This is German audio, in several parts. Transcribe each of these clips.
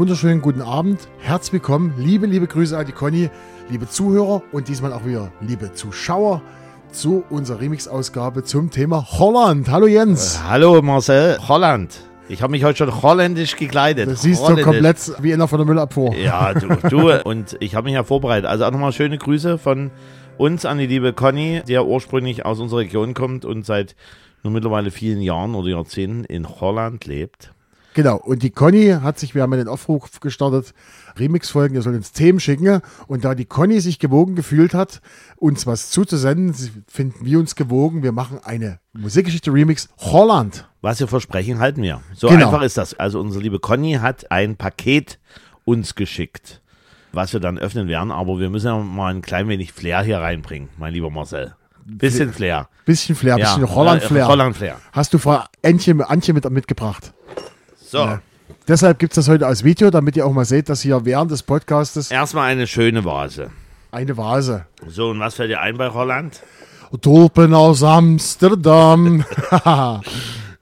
Wunderschönen guten Abend. Herzlich willkommen. Liebe, liebe Grüße an die Conny, liebe Zuhörer und diesmal auch wieder liebe Zuschauer zu unserer Remix-Ausgabe zum Thema Holland. Hallo Jens. Äh, hallo Marcel, Holland. Ich habe mich heute schon holländisch gekleidet. Das siehst du komplett wie einer von der Müllabfuhr. Ja, du, du. und ich habe mich ja vorbereitet. Also auch nochmal schöne Grüße von uns an die liebe Conny, der ursprünglich aus unserer Region kommt und seit nur mittlerweile vielen Jahren oder Jahrzehnten in Holland lebt. Genau, und die Conny hat sich, wir haben ja den Aufruf gestartet, Remix-Folgen, ihr sollt uns Themen schicken. Und da die Conny sich gewogen gefühlt hat, uns was zuzusenden, finden wir uns gewogen. Wir machen eine Musikgeschichte Remix Holland. Was wir versprechen, halten wir. So genau. einfach ist das. Also unsere liebe Conny hat ein Paket uns geschickt, was wir dann öffnen werden. Aber wir müssen ja mal ein klein wenig Flair hier reinbringen, mein lieber Marcel. Bisschen Flair. Bisschen Flair, ja. bisschen Holland-Flair. Holland-Flair. Hast du Frau Antje, Antje mit, mitgebracht? So. Ja. Deshalb gibt es das heute als Video, damit ihr auch mal seht, dass hier während des Podcastes. Erstmal eine schöne Vase. Eine Vase. So, und was fällt dir ein bei Holland? Tulpen aus Amsterdam.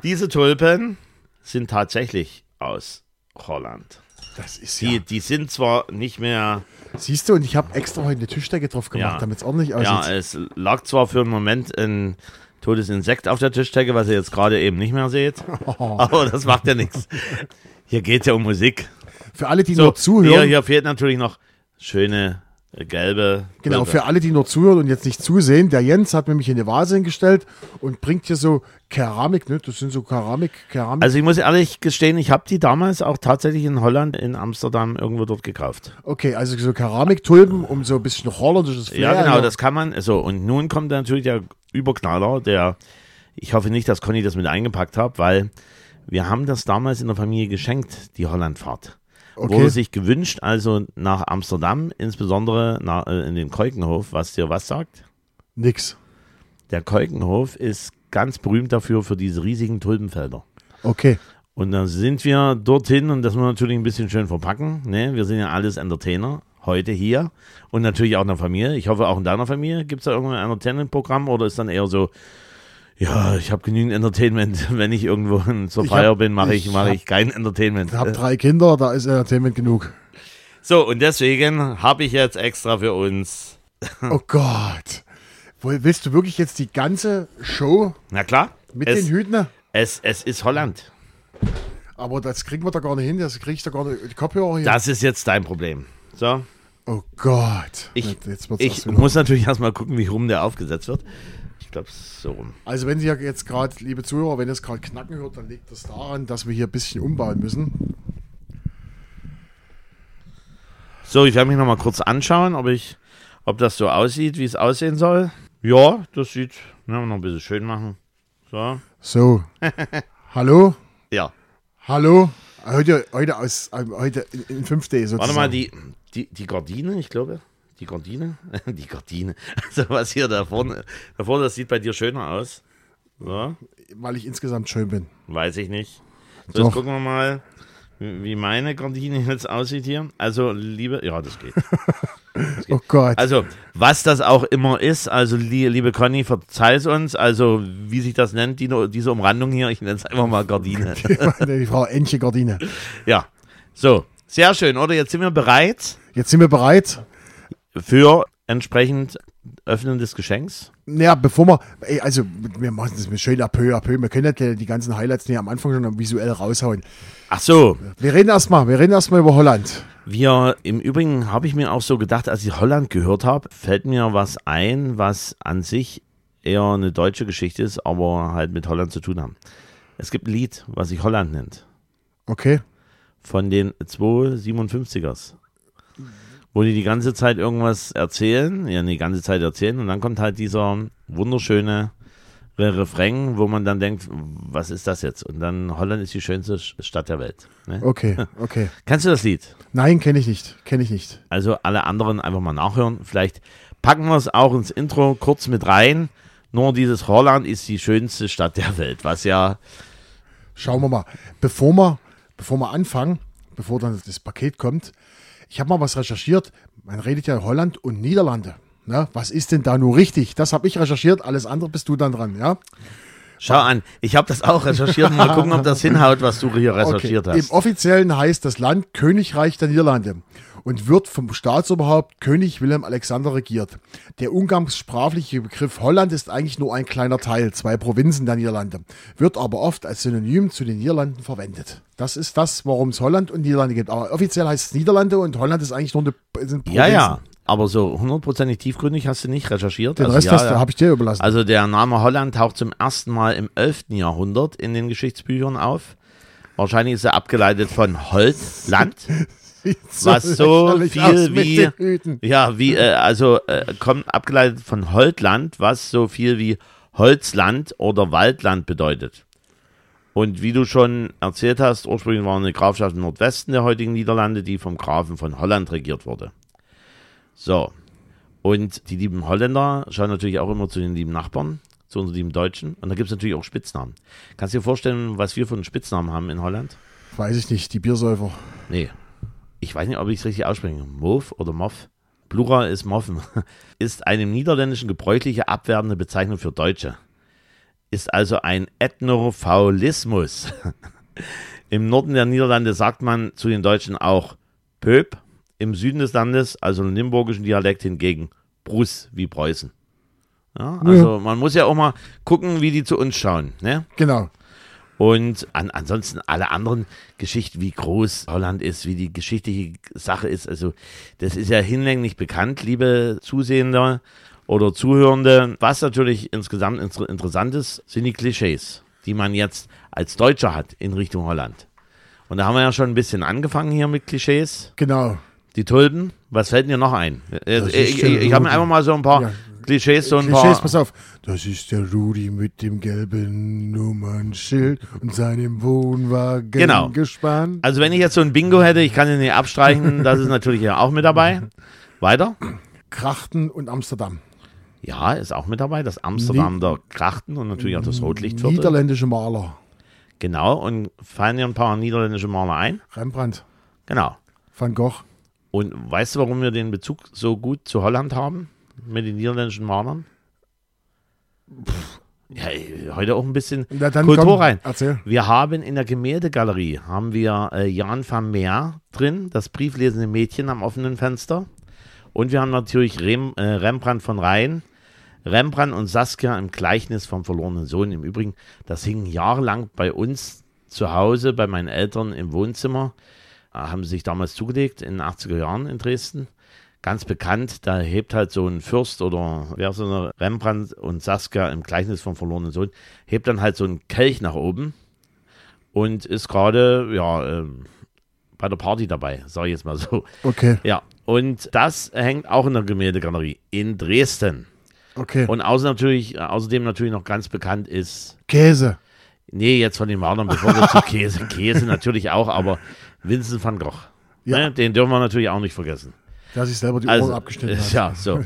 Diese Tulpen sind tatsächlich aus Holland. Das ist die, ja. die sind zwar nicht mehr. Siehst du, und ich habe extra heute eine Tischdecke drauf gemacht, ja. damit es ordentlich aussieht. Ja, es lag zwar für einen Moment ein totes Insekt auf der Tischdecke, was ihr jetzt gerade eben nicht mehr seht. Oh. Aber das macht ja nichts. Hier geht es ja um Musik. Für alle, die so, nur zuhören. Hier, hier fehlt natürlich noch schöne gelbe. Genau, für alle, die nur zuhören und jetzt nicht zusehen, der Jens hat nämlich eine Vase hingestellt und bringt hier so Keramik, ne? Das sind so Keramik, Keramik. Also ich muss ehrlich gestehen, ich habe die damals auch tatsächlich in Holland, in Amsterdam irgendwo dort gekauft. Okay, also so Keramiktulpen, um so ein bisschen holländisches Flair. Ja, genau, ja. das kann man. So, und nun kommt natürlich der Überknaller, der, ich hoffe nicht, dass Conny das mit eingepackt hat, weil wir haben das damals in der Familie geschenkt, die Hollandfahrt. Okay. Wurde sich gewünscht, also nach Amsterdam, insbesondere nach, äh, in den Keukenhof, was dir was sagt? Nix. Der Keukenhof ist ganz berühmt dafür, für diese riesigen Tulpenfelder. Okay. Und dann sind wir dorthin und das muss man natürlich ein bisschen schön verpacken. Ne? Wir sind ja alles Entertainer, heute hier und natürlich auch in der Familie. Ich hoffe, auch in deiner Familie gibt es da irgendein Entertainment-Programm oder ist dann eher so, ja, ich habe genügend Entertainment. Wenn ich irgendwo zur ich Feier hab, bin, mache ich, ich, mach ich kein Entertainment. Ich habe drei Kinder, da ist Entertainment genug. So, und deswegen habe ich jetzt extra für uns. Oh Gott. Willst du wirklich jetzt die ganze Show? Na klar. Mit es, den Hüten? Es, es ist Holland. Aber das kriegen wir da gar nicht hin. Das kriegst du gar nicht. Die Kopfhörer hier. Das ist jetzt dein Problem. So. Oh Gott. Ich, ich muss natürlich erstmal gucken, wie rum der aufgesetzt wird. Ich glaube, so rum. Also, wenn Sie ja jetzt gerade, liebe Zuhörer, wenn ihr es gerade knacken hört, dann liegt das daran, dass wir hier ein bisschen umbauen müssen. So, ich werde mich nochmal kurz anschauen, ob, ich, ob das so aussieht, wie es aussehen soll. Ja, das sieht, ne, noch ein bisschen schön machen. So. So. Hallo? Ja. Hallo? Heute, heute, aus, heute in, in 5D sozusagen. Warte mal, die, die, die Gardine, ich glaube. Die Gardine? Die Gardine. Also was hier da vorne, da vorne, das sieht bei dir schöner aus. So. Weil ich insgesamt schön bin. Weiß ich nicht. So, jetzt gucken wir mal, wie meine Gardine jetzt aussieht hier. Also, liebe, ja, das geht. das geht. Oh Gott. Also, was das auch immer ist, also, liebe Conny, verzeih es uns. Also, wie sich das nennt, die, diese Umrandung hier, ich nenne es einfach mal Gardine. die Frau Entche Gardine. Ja. So, sehr schön, oder? Jetzt sind wir bereit. Jetzt sind wir bereit für entsprechend Öffnen des Geschenks? Ja, bevor wir, ey, also wir machen das mit schön à peu à peu. Wir können ja die ganzen Highlights nicht am Anfang schon visuell raushauen. Ach so. Wir reden erstmal, wir reden erstmal über Holland. Wir, im Übrigen habe ich mir auch so gedacht, als ich Holland gehört habe, fällt mir was ein, was an sich eher eine deutsche Geschichte ist, aber halt mit Holland zu tun haben. Es gibt ein Lied, was sich Holland nennt. Okay. Von den 257ers wo die die ganze Zeit irgendwas erzählen, ja, die ganze Zeit erzählen und dann kommt halt dieser wunderschöne Refrain, wo man dann denkt, was ist das jetzt? Und dann Holland ist die schönste Stadt der Welt. Ne? Okay, okay. Kennst du das Lied? Nein, kenne ich nicht, kenne ich nicht. Also alle anderen einfach mal nachhören. Vielleicht packen wir es auch ins Intro kurz mit rein. Nur dieses Holland ist die schönste Stadt der Welt, was ja. Schauen wir mal. Bevor wir, bevor wir anfangen, bevor dann das Paket kommt, ich habe mal was recherchiert. Man redet ja Holland und Niederlande. Na, was ist denn da nur richtig? Das habe ich recherchiert. Alles andere bist du dann dran, ja? Schau an, ich habe das auch recherchiert. Mal gucken, ob das hinhaut, was du hier recherchiert okay. hast. Im offiziellen heißt das Land Königreich der Niederlande und wird vom Staatsoberhaupt König Willem Alexander regiert. Der umgangssprachliche Begriff Holland ist eigentlich nur ein kleiner Teil, zwei Provinzen der Niederlande, wird aber oft als Synonym zu den Niederlanden verwendet. Das ist das, warum es Holland und Niederlande gibt. Aber offiziell heißt es Niederlande und Holland ist eigentlich nur eine sind ja, ja. Aber so hundertprozentig tiefgründig hast du nicht recherchiert. Den Also Rest ja, habe ich dir überlassen. Also der Name Holland taucht zum ersten Mal im 11. Jahrhundert in den Geschichtsbüchern auf. Wahrscheinlich ist er abgeleitet von Holtland, was so viel wie ja wie äh, also äh, kommt abgeleitet von Holtland, was so viel wie Holzland oder Waldland bedeutet. Und wie du schon erzählt hast, ursprünglich war eine Grafschaft im Nordwesten der heutigen Niederlande, die vom Grafen von Holland regiert wurde. So. Und die lieben Holländer schauen natürlich auch immer zu den lieben Nachbarn, zu unseren lieben Deutschen. Und da gibt es natürlich auch Spitznamen. Kannst du dir vorstellen, was wir für einen Spitznamen haben in Holland? Weiß ich nicht, die Biersäufer. Nee. Ich weiß nicht, ob ich es richtig ausspreche. Mof oder Moff? Plural ist Moffen. Ist eine im Niederländischen gebräuchliche abwertende Bezeichnung für Deutsche. Ist also ein Ethnofaulismus. Im Norden der Niederlande sagt man zu den Deutschen auch Pöp. Im Süden des Landes, also im limburgischen Dialekt hingegen, Brus wie Preußen. Ja, also man muss ja auch mal gucken, wie die zu uns schauen. Ne? Genau. Und an, ansonsten alle anderen Geschichten, wie groß Holland ist, wie die geschichtliche Sache ist, also das ist ja hinlänglich bekannt, liebe Zusehende oder Zuhörende. Was natürlich insgesamt inter interessant ist, sind die Klischees, die man jetzt als Deutscher hat in Richtung Holland. Und da haben wir ja schon ein bisschen angefangen hier mit Klischees. Genau. Die Tulpen, was fällt dir noch ein? Äh, Das Ich, ich, ich habe mir einfach mal so ein paar Ja. Klischees, so ein Klischees, paar. pass auf. Das ist der Rudi mit dem gelben Nummernschild und seinem Wohnwagen Genau. gespannt. Also wenn ich jetzt so ein Bingo hätte, ich kann den nicht abstreichen, das ist natürlich ja auch mit dabei. Weiter? Krachten und Amsterdam. Ja, ist auch mit dabei. Das Amsterdam der Krachten und natürlich auch das Rotlichtviertel. Niederländische Maler. Genau, und fallen dir ein paar niederländische Maler ein? Rembrandt, Genau. Van Gogh. Und weißt du, warum wir den Bezug so gut zu Holland haben? Mit den niederländischen Malern? Ja, heute auch ein bisschen Na, Kultur komm, rein. Erzähl. Wir haben in der Gemäldegalerie haben wir äh, Jan van Meer drin, das brieflesende Mädchen am offenen Fenster. Und wir haben natürlich Rem, äh, Rembrandt von Rhein, Rembrandt und Saskia im Gleichnis vom verlorenen Sohn. Im Übrigen, das hing jahrelang bei uns zu Hause, bei meinen Eltern im Wohnzimmer. Äh, haben sie sich damals zugelegt in den 80er Jahren in Dresden. Ganz bekannt, da hebt halt so ein Fürst oder wer so eine Rembrandt und Saskia im Gleichnis vom verlorenen Sohn, hebt dann halt so einen Kelch nach oben und ist gerade, ja, ähm, bei der Party dabei, sage ich jetzt mal so. Okay, Ja, und das hängt auch in der Gemäldegalerie in Dresden. okay. Und außer natürlich, außerdem natürlich noch ganz bekannt ist, Käse. nee, jetzt von den Malern, bevor wir zu Käse, Käse natürlich auch, aber Vincent van Gogh. Ja. Ne, den dürfen wir natürlich auch nicht vergessen. Der sich selber die Also, Ohren abgeschnitten hat. ja, so.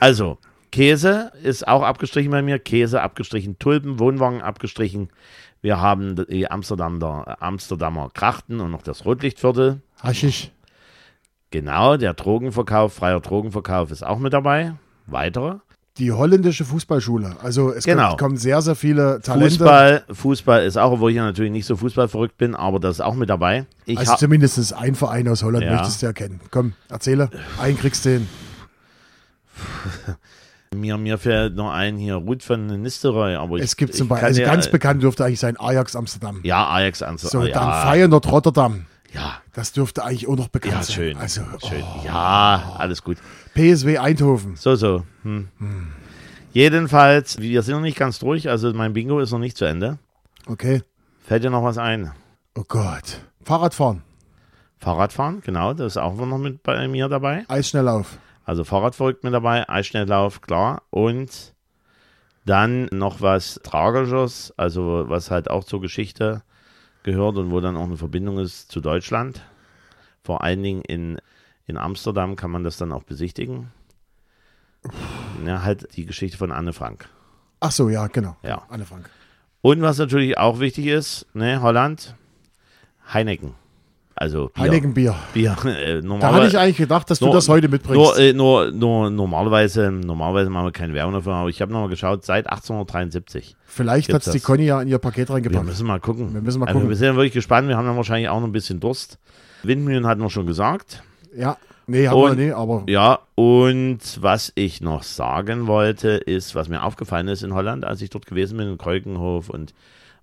Also, Käse ist auch abgestrichen bei mir. Käse abgestrichen, Tulpen, Wohnwagen abgestrichen. Wir haben die Amsterdamer, Amsterdamer Krachten und noch das Rotlichtviertel. Haschisch. Genau, der Drogenverkauf, freier Drogenverkauf ist auch mit dabei. Weitere. Die holländische Fußballschule. Also es Genau. kommt, kommen sehr, sehr viele Talente. Fußball, Fußball ist auch, obwohl ich ja natürlich nicht so fußballverrückt bin, aber das ist auch mit dabei. Ich Also zumindest ein Verein aus Holland Ja. möchtest du erkennen. Komm, erzähle. Einen kriegst du hin. mir, mir fällt noch ein hier Ruth von Nisteroi, aber ich, Es gibt zum Beispiel, also ja- ganz bekannt dürfte eigentlich sein Ajax Amsterdam. Ja, Ajax an So, ah, dann ja, Feyenoord Rotterdam. ja, Das dürfte eigentlich auch noch bekannt ja, sein. schön. Also schön. oh, Ja, alles gut. PSW Eindhoven. So, so. Hm. Jedenfalls, wir sind noch nicht ganz durch, also mein Bingo ist noch nicht zu Ende. Okay. Fällt dir noch was ein? Oh Gott. Fahrradfahren. Fahrradfahren, genau, das ist auch noch mit bei mir dabei. Eisschnelllauf. Also Fahrradverrückt mit dabei, Eisschnelllauf, klar. Und dann noch was Tragisches, also was halt auch zur Geschichte gehört und wo dann auch eine Verbindung ist zu Deutschland. Vor allen Dingen in, in Amsterdam kann man das dann auch besichtigen. Ja, halt die Geschichte von Anne Frank. Ach so, ja, genau. Ja. Anne Frank. Und was natürlich auch wichtig ist, ne, Holland, Heineken. Also Bier. Heineken Bier. Äh, Da hatte ich eigentlich gedacht, dass du Nur- das heute mitbringst. nur, äh, nur, nur normalerweise, normalerweise machen wir keine Werbung dafür, aber ich habe nochmal geschaut, seit 1873. Vielleicht hat die das. Conny ja in ihr Paket Wir reingepackt. müssen mal gucken. Wir müssen mal also, gucken. Wir sind ja wirklich gespannt. Wir haben dann wahrscheinlich auch noch ein bisschen Durst. Windmühlen hatten wir schon gesagt. Ja, nee, haben Und- wir nicht, aber Ja, und was ich noch sagen wollte, ist, was mir aufgefallen ist in Holland, als ich dort gewesen bin, in Keukenhof und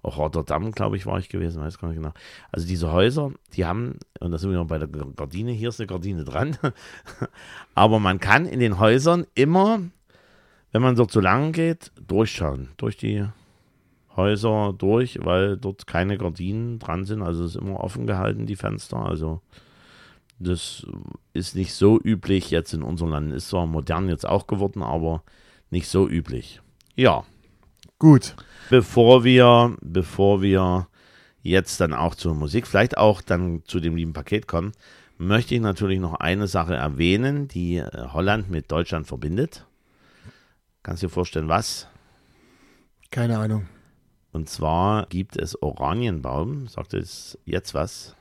auch Rotterdam, glaube ich, war ich gewesen, weiß gar nicht genau. Also diese Häuser, die haben, und da sind wir noch bei der Gardine, hier ist eine Gardine dran, aber man kann in den Häusern immer, wenn man dort so lang geht, durchschauen, durch die Häuser durch, weil dort keine Gardinen dran sind, also es ist immer offen gehalten, die Fenster, also das ist nicht so üblich jetzt in unserem Land. Ist zwar modern jetzt auch geworden, aber nicht so üblich. Ja, gut. bevor wir, bevor wir jetzt dann auch zur Musik, vielleicht auch dann zu dem lieben Paket kommen, möchte ich natürlich noch eine Sache erwähnen, die äh, Holland mit Deutschland verbindet. Kannst du dir vorstellen, was? Keine Ahnung. Und zwar gibt es Oranienbaum. Sagt es jetzt was?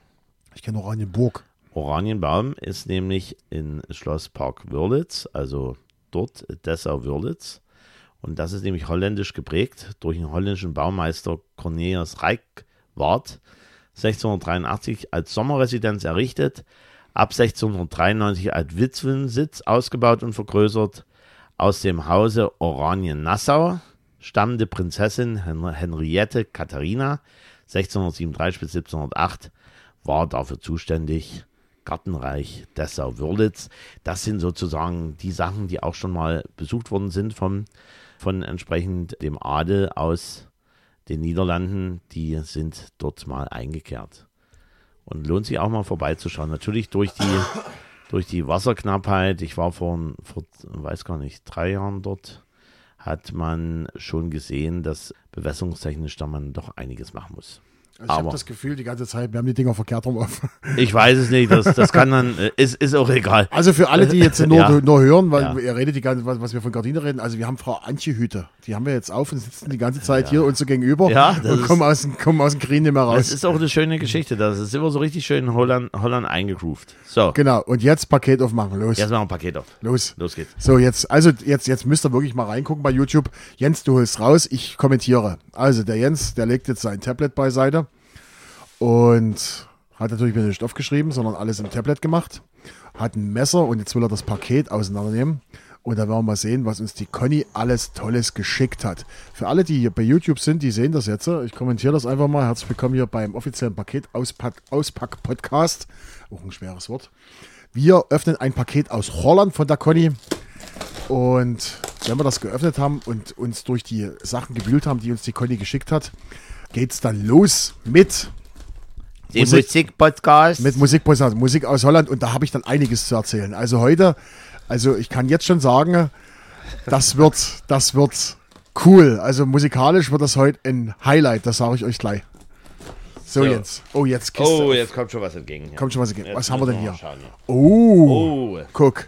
Ich kenne Oranienburg. Oranienbaum ist nämlich in Schlosspark Wörlitz, also dort Dessau-Wörlitz. Und das ist nämlich holländisch geprägt durch den holländischen Baumeister Cornelius Reickwart, 1683 als Sommerresidenz errichtet, ab 1693 als Witwensitz ausgebaut und vergrößert. Aus dem Hause Oranien-Nassau stammende Prinzessin Hen Henriette Katharina, 1637 bis 1708, war dafür zuständig. Gartenreich Dessau-Wörlitz. Das sind sozusagen die Sachen, die auch schon mal besucht worden sind vom, von entsprechend dem Adel aus den Niederlanden. Die sind dort mal eingekehrt. Und lohnt sich auch mal vorbeizuschauen. Natürlich durch die, durch die Wasserknappheit. Ich war vor, vor, weiß gar nicht, drei Jahren dort. Hat man schon gesehen, dass bewässerungstechnisch da man doch einiges machen muss. Also ich habe das Gefühl, die ganze Zeit, wir haben die Dinger verkehrt rum auf. Ich weiß es nicht, das, das kann dann, äh, ist, ist auch egal. Also für alle, die jetzt nur, Ja. nur hören, weil Ja. ihr redet die ganze was, was wir von Gardine reden. Also wir haben Frau Antje Hüte. Die haben wir jetzt auf und sitzen die ganze Zeit hier uns so gegenüber Ja, das und kommen aus, dem- kommen aus dem Green nicht mehr Das raus. ist auch eine schöne Geschichte. Das ist immer so richtig schön in Holland, Holland eingegroovt. So, Genau. Und jetzt Paket aufmachen. Los. jetzt machen wir ein Paket auf. Los. Los geht's. So, jetzt, also jetzt, jetzt müsst ihr wirklich mal reingucken bei YouTube. Jens, du holst raus, ich kommentiere. Also der Jens, der legt jetzt sein Tablet beiseite und hat natürlich mir nicht aufgeschrieben, sondern alles im Tablet gemacht. Hat ein Messer und jetzt will er das Paket auseinandernehmen. Und da werden wir mal sehen, was uns die Conny alles Tolles geschickt hat. Für alle, die hier bei YouTube sind, die sehen das jetzt. Ich kommentiere das einfach mal. Herzlich willkommen hier beim offiziellen Paket-Auspack-Podcast. Auch ein schweres Wort. Wir öffnen ein Paket aus Holland von der Conny. Und wenn wir das geöffnet haben und uns durch die Sachen gewühlt haben, die uns die Conny geschickt hat, geht's dann los mit, Den Musik- Musikpodcast. mit Musikpodcast, Musik aus Holland. Und da habe ich dann einiges zu erzählen. Also heute, also ich kann jetzt schon sagen, das wird, das wird cool. Also musikalisch wird das heute ein Highlight, das sage ich euch gleich. So, So. jetzt. Oh, jetzt Kiste. oh, jetzt kommt schon was entgegen. Kommt schon was entgegen. Jetzt Was haben wir denn hier? Oh, Oh, guck.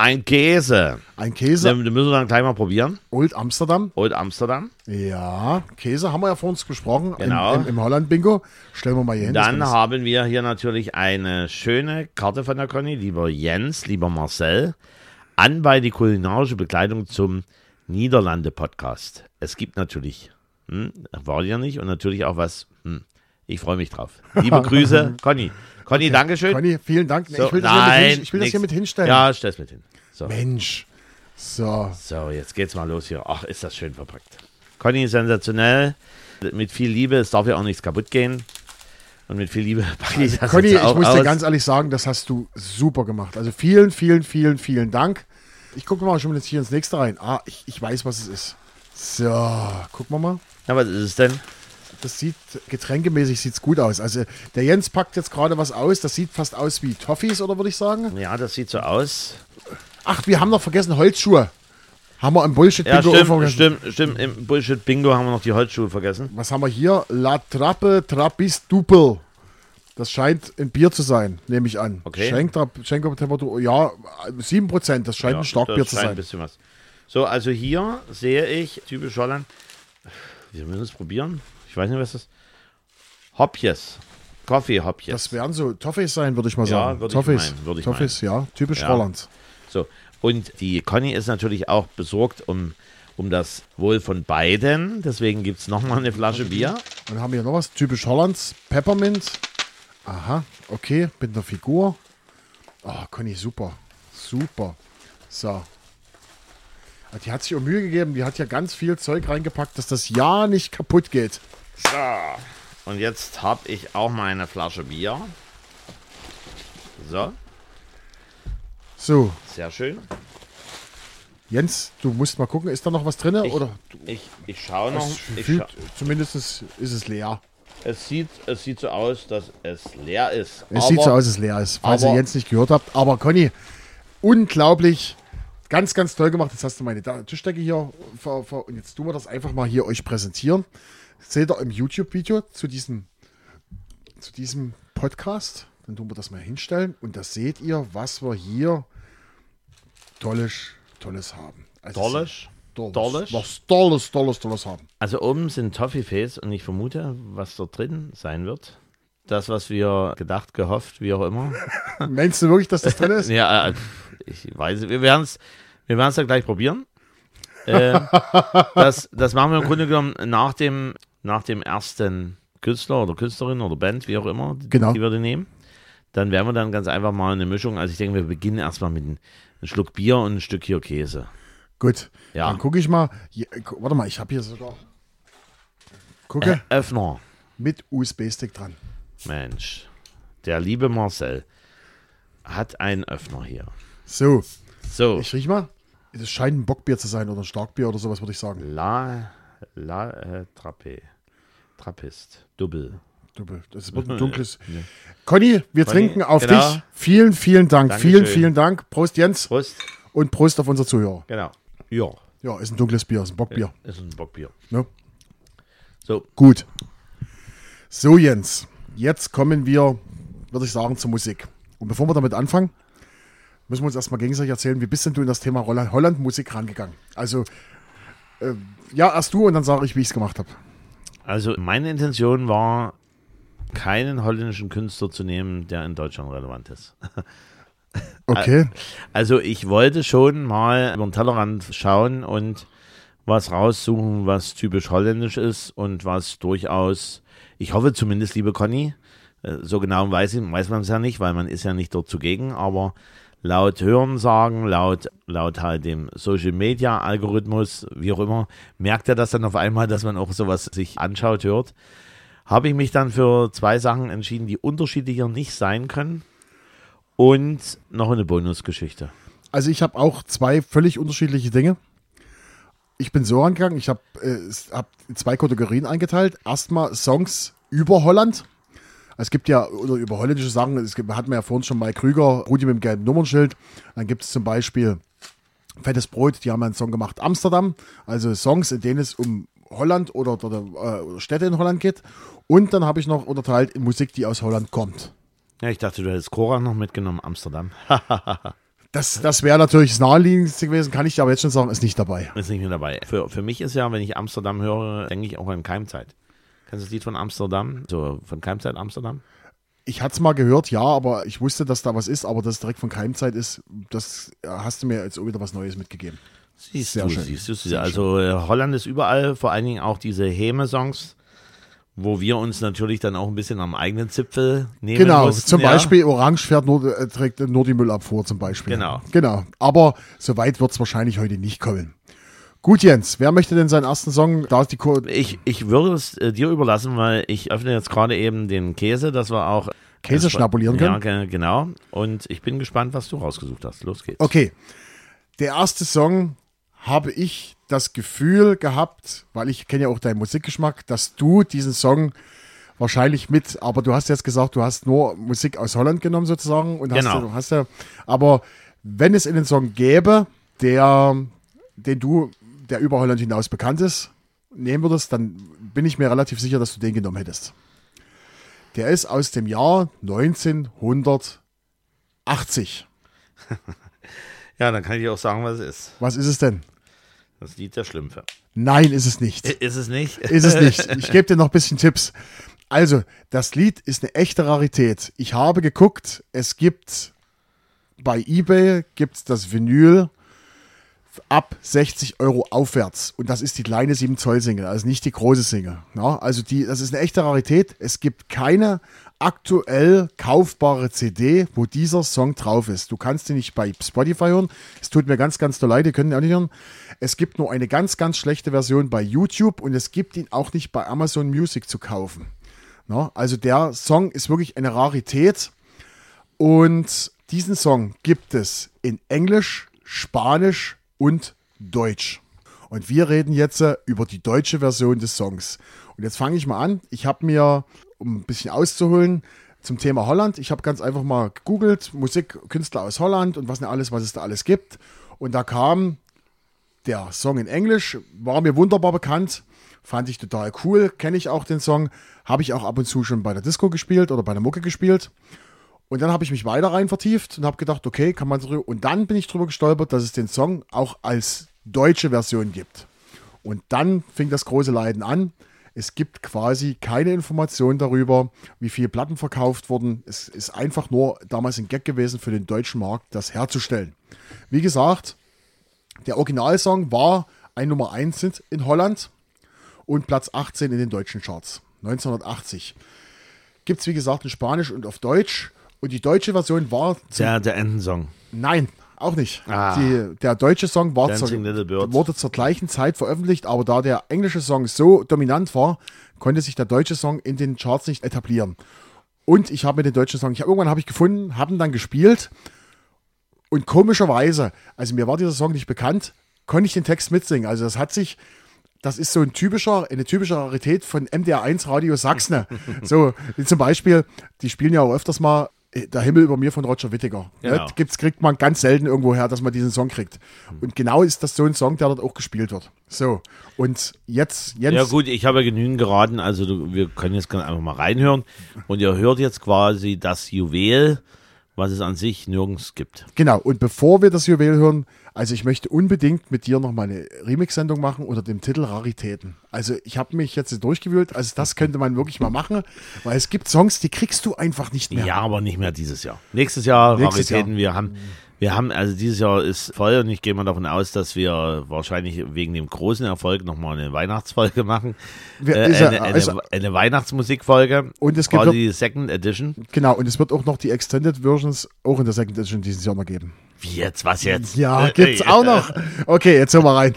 Ein Käse. Ein Käse, Den, den müssen wir dann gleich mal probieren. Old Amsterdam. Old Amsterdam. Ja, Käse haben wir ja vor uns besprochen Genau. im, im, im Holland-Bingo. Stellen wir mal hier hin. Dann haben wir hier natürlich eine schöne Karte von der Conny. Lieber Jens, lieber Marcel. Anbei die kulinarische Begleitung zum Niederlande-Podcast. Es gibt natürlich, hm, war ja nicht, und natürlich auch was, hm, ich freue mich drauf. Liebe Grüße, Conny. Conny, Dankeschön. Conny, vielen Dank. So, ich will, das, hier mit, nein, ich will das hier mit hinstellen. Ja, stell's mit hin. So. Mensch. So. so, jetzt geht's mal los hier. Ach, ist das schön verpackt. Conny, sensationell. Mit viel Liebe, es darf ja auch nichts kaputt gehen. Und mit viel Liebe packe ich das Conny, jetzt ich auch muss aus. dir ganz ehrlich sagen, das hast du super gemacht. Also vielen, vielen, vielen, vielen Dank. Ich gucke mal schon jetzt hier ins nächste rein. Ah, ich, ich weiß, was es ist. So, gucken wir mal. Na, was ist es denn? Das sieht, getränkemäßig sieht's gut aus. Also der Jens packt jetzt gerade was aus. Das sieht fast aus wie Toffees, oder würde ich sagen? Ja, das sieht so aus. Ach, wir haben noch vergessen Holzschuhe. Haben wir im bullshit Ja, bingo stimmt, vergessen. stimmt, stimmt. Im Bullshit-Bingo haben wir noch die Holzschuhe vergessen. Was haben wir hier? La Trappe Trappist Dupel. Das scheint ein Bier zu sein, nehme ich an. Okay. Schenktemperatur, ja, 7%. Das scheint Ja, ein Starkbier zu scheint ein sein. bisschen was. So, also hier sehe ich, typisch Holland, wir müssen es probieren. Ich weiß nicht, was das ist. Hopjes. Coffee-Hopjes. Das werden so Toffees sein, würde ich mal Ja, sagen. würde ich Toffees. meinen, würde ich Toffees, ja, typisch Ja. Holland. So. Und die Conny ist natürlich auch besorgt um, um das Wohl von beiden. Deswegen gibt es nochmal eine Flasche Bier. Und haben wir hier noch was, typisch Hollands, Peppermint. Aha, okay, mit einer Figur. Oh, Conny, super. Super. So. Ah, Die hat sich auch Mühe gegeben, die hat ja ganz viel Zeug reingepackt, dass das ja nicht kaputt geht. So. Und jetzt habe ich auch meine Flasche Bier. So, So, sehr schön. Jens, du musst mal gucken, ist da noch was drin? Ich, Oder ich, ich schaue noch. Ich scha zumindest ist es leer. es, sieht, es sieht so aus, dass es leer ist. Es sieht so aus, als es leer ist, falls ihr aber- Jens nicht gehört habt. Aber Conny, unglaublich, ganz, ganz toll gemacht. Jetzt hast du meine Tischdecke hier ver, ver, und jetzt tun wir das einfach mal hier euch präsentieren. Seht ihr im YouTube-Video zu diesem, zu diesem Podcast. Dann tun wir das mal hinstellen und da seht ihr, was wir hier Tolles, Tolles haben. Also Tolles? Tolles. Tolles? Was Tolles, Tolles, Tolles haben. Also oben sind Toffifees und ich vermute, was dort drin sein wird. Das, was wir gedacht, gehofft, wie auch immer. Meinst du wirklich, dass das drin ist? Ja, äh, ich weiß, wir werden es wir werden's ja gleich probieren. Äh, das, das machen wir im Grunde genommen nach dem, nach dem ersten Künstler oder Künstlerin oder Band, wie auch immer, Genau. die wir da nehmen. Dann werden wir dann ganz einfach mal eine Mischung. Also ich denke, wir beginnen erstmal mit einem, Schluck Bier und ein Stück hier Käse. Gut, Ja. dann gucke ich mal. Hier, warte mal, ich habe hier sogar. Gucke, Äh, Öffner. mit USB-Stick dran. Mensch, der liebe Marcel hat einen Öffner hier. So, So, ich riech mal. Es scheint ein Bockbier zu sein oder ein Starkbier oder sowas, würde ich sagen. La, La äh, Trappe. Trappist. Double. Doppel. Das wird ein dunkles. Conny, wir Conny, trinken auf genau. dich. Vielen, vielen Dank. Dankeschön. Vielen, vielen Dank. Prost, Jens. Prost. Und Prost auf unsere Zuhörer. Genau. Ja, Ja, ist ein dunkles Bier, ist ein Bockbier. ist ein Bockbier. Ne? So, Gut. So, Jens. Jetzt kommen wir, würde ich sagen, zur Musik. Und bevor wir damit anfangen, müssen wir uns erstmal gegenseitig erzählen, wie bist denn du in das Thema Holland- Holland-Musik rangegangen? Also, äh, ja, erst du und dann sage ich, wie ich es gemacht habe. Also meine Intention war, keinen holländischen Künstler zu nehmen, der in Deutschland relevant ist. Okay. Also ich wollte schon mal über den Tellerrand schauen und was raussuchen, was typisch holländisch ist und was durchaus, ich hoffe zumindest, liebe Conny, äh, so genau weiß, ich, weiß man es ja nicht, weil man ist ja nicht dort zugegen, aber laut Hörensagen, laut, laut halt dem Social Media Algorithmus, wie auch immer, merkt er das dann auf einmal, dass man auch sowas sich anschaut, hört. Habe ich mich dann für zwei Sachen entschieden, die unterschiedlicher nicht sein können. Und noch eine Bonusgeschichte. Also ich habe auch zwei völlig unterschiedliche Dinge. Ich bin so rangegangen, ich habe äh, hab zwei Kategorien eingeteilt. Erstmal Songs über Holland. Es gibt ja, über holländische Sachen, es gibt, hatten wir ja vorhin schon mal Krüger, Rudi mit dem gelben Nummernschild. Dann gibt es zum Beispiel Fettes Brot, die haben einen Song gemacht, Amsterdam. Also Songs, in denen es um Holland oder, oder, äh, oder Städte in Holland geht. Und dann habe ich noch unterteilt in Musik, die aus Holland kommt. Ja, ich dachte, du hättest Cora noch mitgenommen, Amsterdam. Das, das wäre natürlich das Naheliegendste gewesen, kann ich dir aber jetzt schon sagen, ist nicht dabei. Ist nicht mehr dabei. Für, für mich ist ja, wenn ich Amsterdam höre, denke ich auch an Keimzeit. Kennst du das Lied von Amsterdam? So von Keimzeit Amsterdam? Ich hatte es mal gehört, ja, aber ich wusste, dass da was ist, aber dass es direkt von Keimzeit ist, das äh, hast du mir jetzt auch wieder was Neues mitgegeben. Siehst Sehr du, schön. siehst du. Sehr also äh, Holland ist überall, vor allen Dingen auch diese Häme-Songs, wo wir uns natürlich dann auch ein bisschen am eigenen Zipfel nehmen Genau, mussten. zum ja. Beispiel Orange fährt nur, äh, trägt nur die Müllabfuhr zum Beispiel. Genau. Genau, aber so weit wird es wahrscheinlich heute nicht kommen. Gut, Jens, wer möchte denn seinen ersten Song? Da ist die Ko Ich, ich würde es äh, dir überlassen, weil ich öffne jetzt gerade eben den Käse, dass wir auch Käse schnabulieren Ja, können. ge- genau. Und ich bin gespannt, was du rausgesucht hast. Los geht's. Okay, der erste Song habe ich das Gefühl gehabt, weil ich kenne ja auch deinen Musikgeschmack, dass du diesen Song wahrscheinlich mit, aber du hast jetzt gesagt, du hast nur Musik aus Holland genommen sozusagen und hast, Genau. du hast ja, aber wenn es einen Song gäbe, der, den du, der über Holland hinaus bekannt ist, nehmen würdest, dann bin ich mir relativ sicher, dass du den genommen hättest. Der ist aus dem Jahr 1980. Ja, dann kann ich dir auch sagen, was es ist. Was ist es denn? Das Lied der Schlümpfe. Nein, ist es nicht. Ist es nicht? Ist es nicht. Ich gebe dir noch ein bisschen Tipps. Also, das Lied ist eine echte Rarität. Ich habe geguckt, es gibt bei eBay gibt's das Vinyl ab 60 Euro aufwärts. Und das ist die kleine 7 Zoll Single, also nicht die große Single. Ja, also die, das ist eine echte Rarität. Es gibt keine aktuell kaufbare CD, wo dieser Song drauf ist. Du kannst ihn nicht bei Spotify hören. Es tut mir ganz, ganz leid, ihr könnt ihn auch nicht hören. Es gibt nur eine ganz, ganz schlechte Version bei YouTube und es gibt ihn auch nicht bei Amazon Music zu kaufen. Ja, also der Song ist wirklich eine Rarität und diesen Song gibt es in Englisch, Spanisch und Deutsch. Und wir reden jetzt äh, über die deutsche Version des Songs. Und jetzt fange ich mal an. Ich habe mir, um ein bisschen auszuholen, zum Thema Holland, ich habe ganz einfach mal gegoogelt, Musikkünstler aus Holland und was nicht alles, was es da alles gibt. Und da kam der Song in Englisch, war mir wunderbar bekannt, fand ich total cool, kenne ich auch den Song, habe ich auch ab und zu schon bei der Disco gespielt oder bei der Mucke gespielt. Und dann habe ich mich weiter rein vertieft und habe gedacht, okay, kann man so. Und dann bin ich drüber gestolpert, dass es den Song auch als deutsche Version gibt. Und dann fing das große Leiden an. Es gibt quasi keine Information darüber, wie viele Platten verkauft wurden. Es ist einfach nur damals ein Gag gewesen für den deutschen Markt, das herzustellen. Wie gesagt, der Originalsong war ein Nummer 1 in Holland und Platz 18 in den deutschen Charts. 1980. Gibt es, wie gesagt, in Spanisch und auf Deutsch. Und die deutsche Version war. Der, der Endensong. Nein, auch nicht. Ah. Die, der deutsche Song war zur, wurde zur gleichen Zeit veröffentlicht, aber da der englische Song so dominant war, konnte sich der deutsche Song in den Charts nicht etablieren. Und ich habe mir den deutschen Song, ich irgendwann habe ich gefunden, habe ihn dann gespielt und komischerweise, also mir war dieser Song nicht bekannt, konnte ich den Text mitsingen. Also das hat sich, das ist so ein typischer, eine typische Rarität von MDR1 Radio Sachsen. so, wie zum Beispiel, die spielen ja auch öfters mal der Himmel über mir von Roger Whittaker. Genau. Ne? Gibt's, kriegt man ganz selten irgendwo her, dass man diesen Song kriegt. Und genau ist das so ein Song, der dort auch gespielt wird. So, und jetzt, Jens, Ja gut, ich habe ja genügend geraten, also wir können jetzt einfach mal reinhören und ihr hört jetzt quasi das Juwel, was es an sich nirgends gibt. genau, und bevor wir das Juwel hören, also ich möchte unbedingt mit dir noch mal eine Remix-Sendung machen unter dem Titel Raritäten. Also ich habe mich jetzt durchgewühlt, also das könnte man wirklich mal machen, weil es gibt Songs, die kriegst du einfach nicht mehr. Ja, aber nicht mehr dieses Jahr. Nächstes Jahr Nächstes Raritäten, wir haben wir haben also dieses Jahr ist voll und ich gehe mal davon aus, dass wir wahrscheinlich wegen dem großen Erfolg nochmal eine Weihnachtsfolge machen. Wir- Äh, eine, eine, eine Weihnachtsmusikfolge. Und es gibt quasi die Second Edition. Genau, und es wird auch noch die Extended Versions auch in der Second Edition dieses Jahr noch geben. Wie jetzt? Was jetzt? Ja, Äh, gibt's auch noch. Okay, jetzt hören wir rein.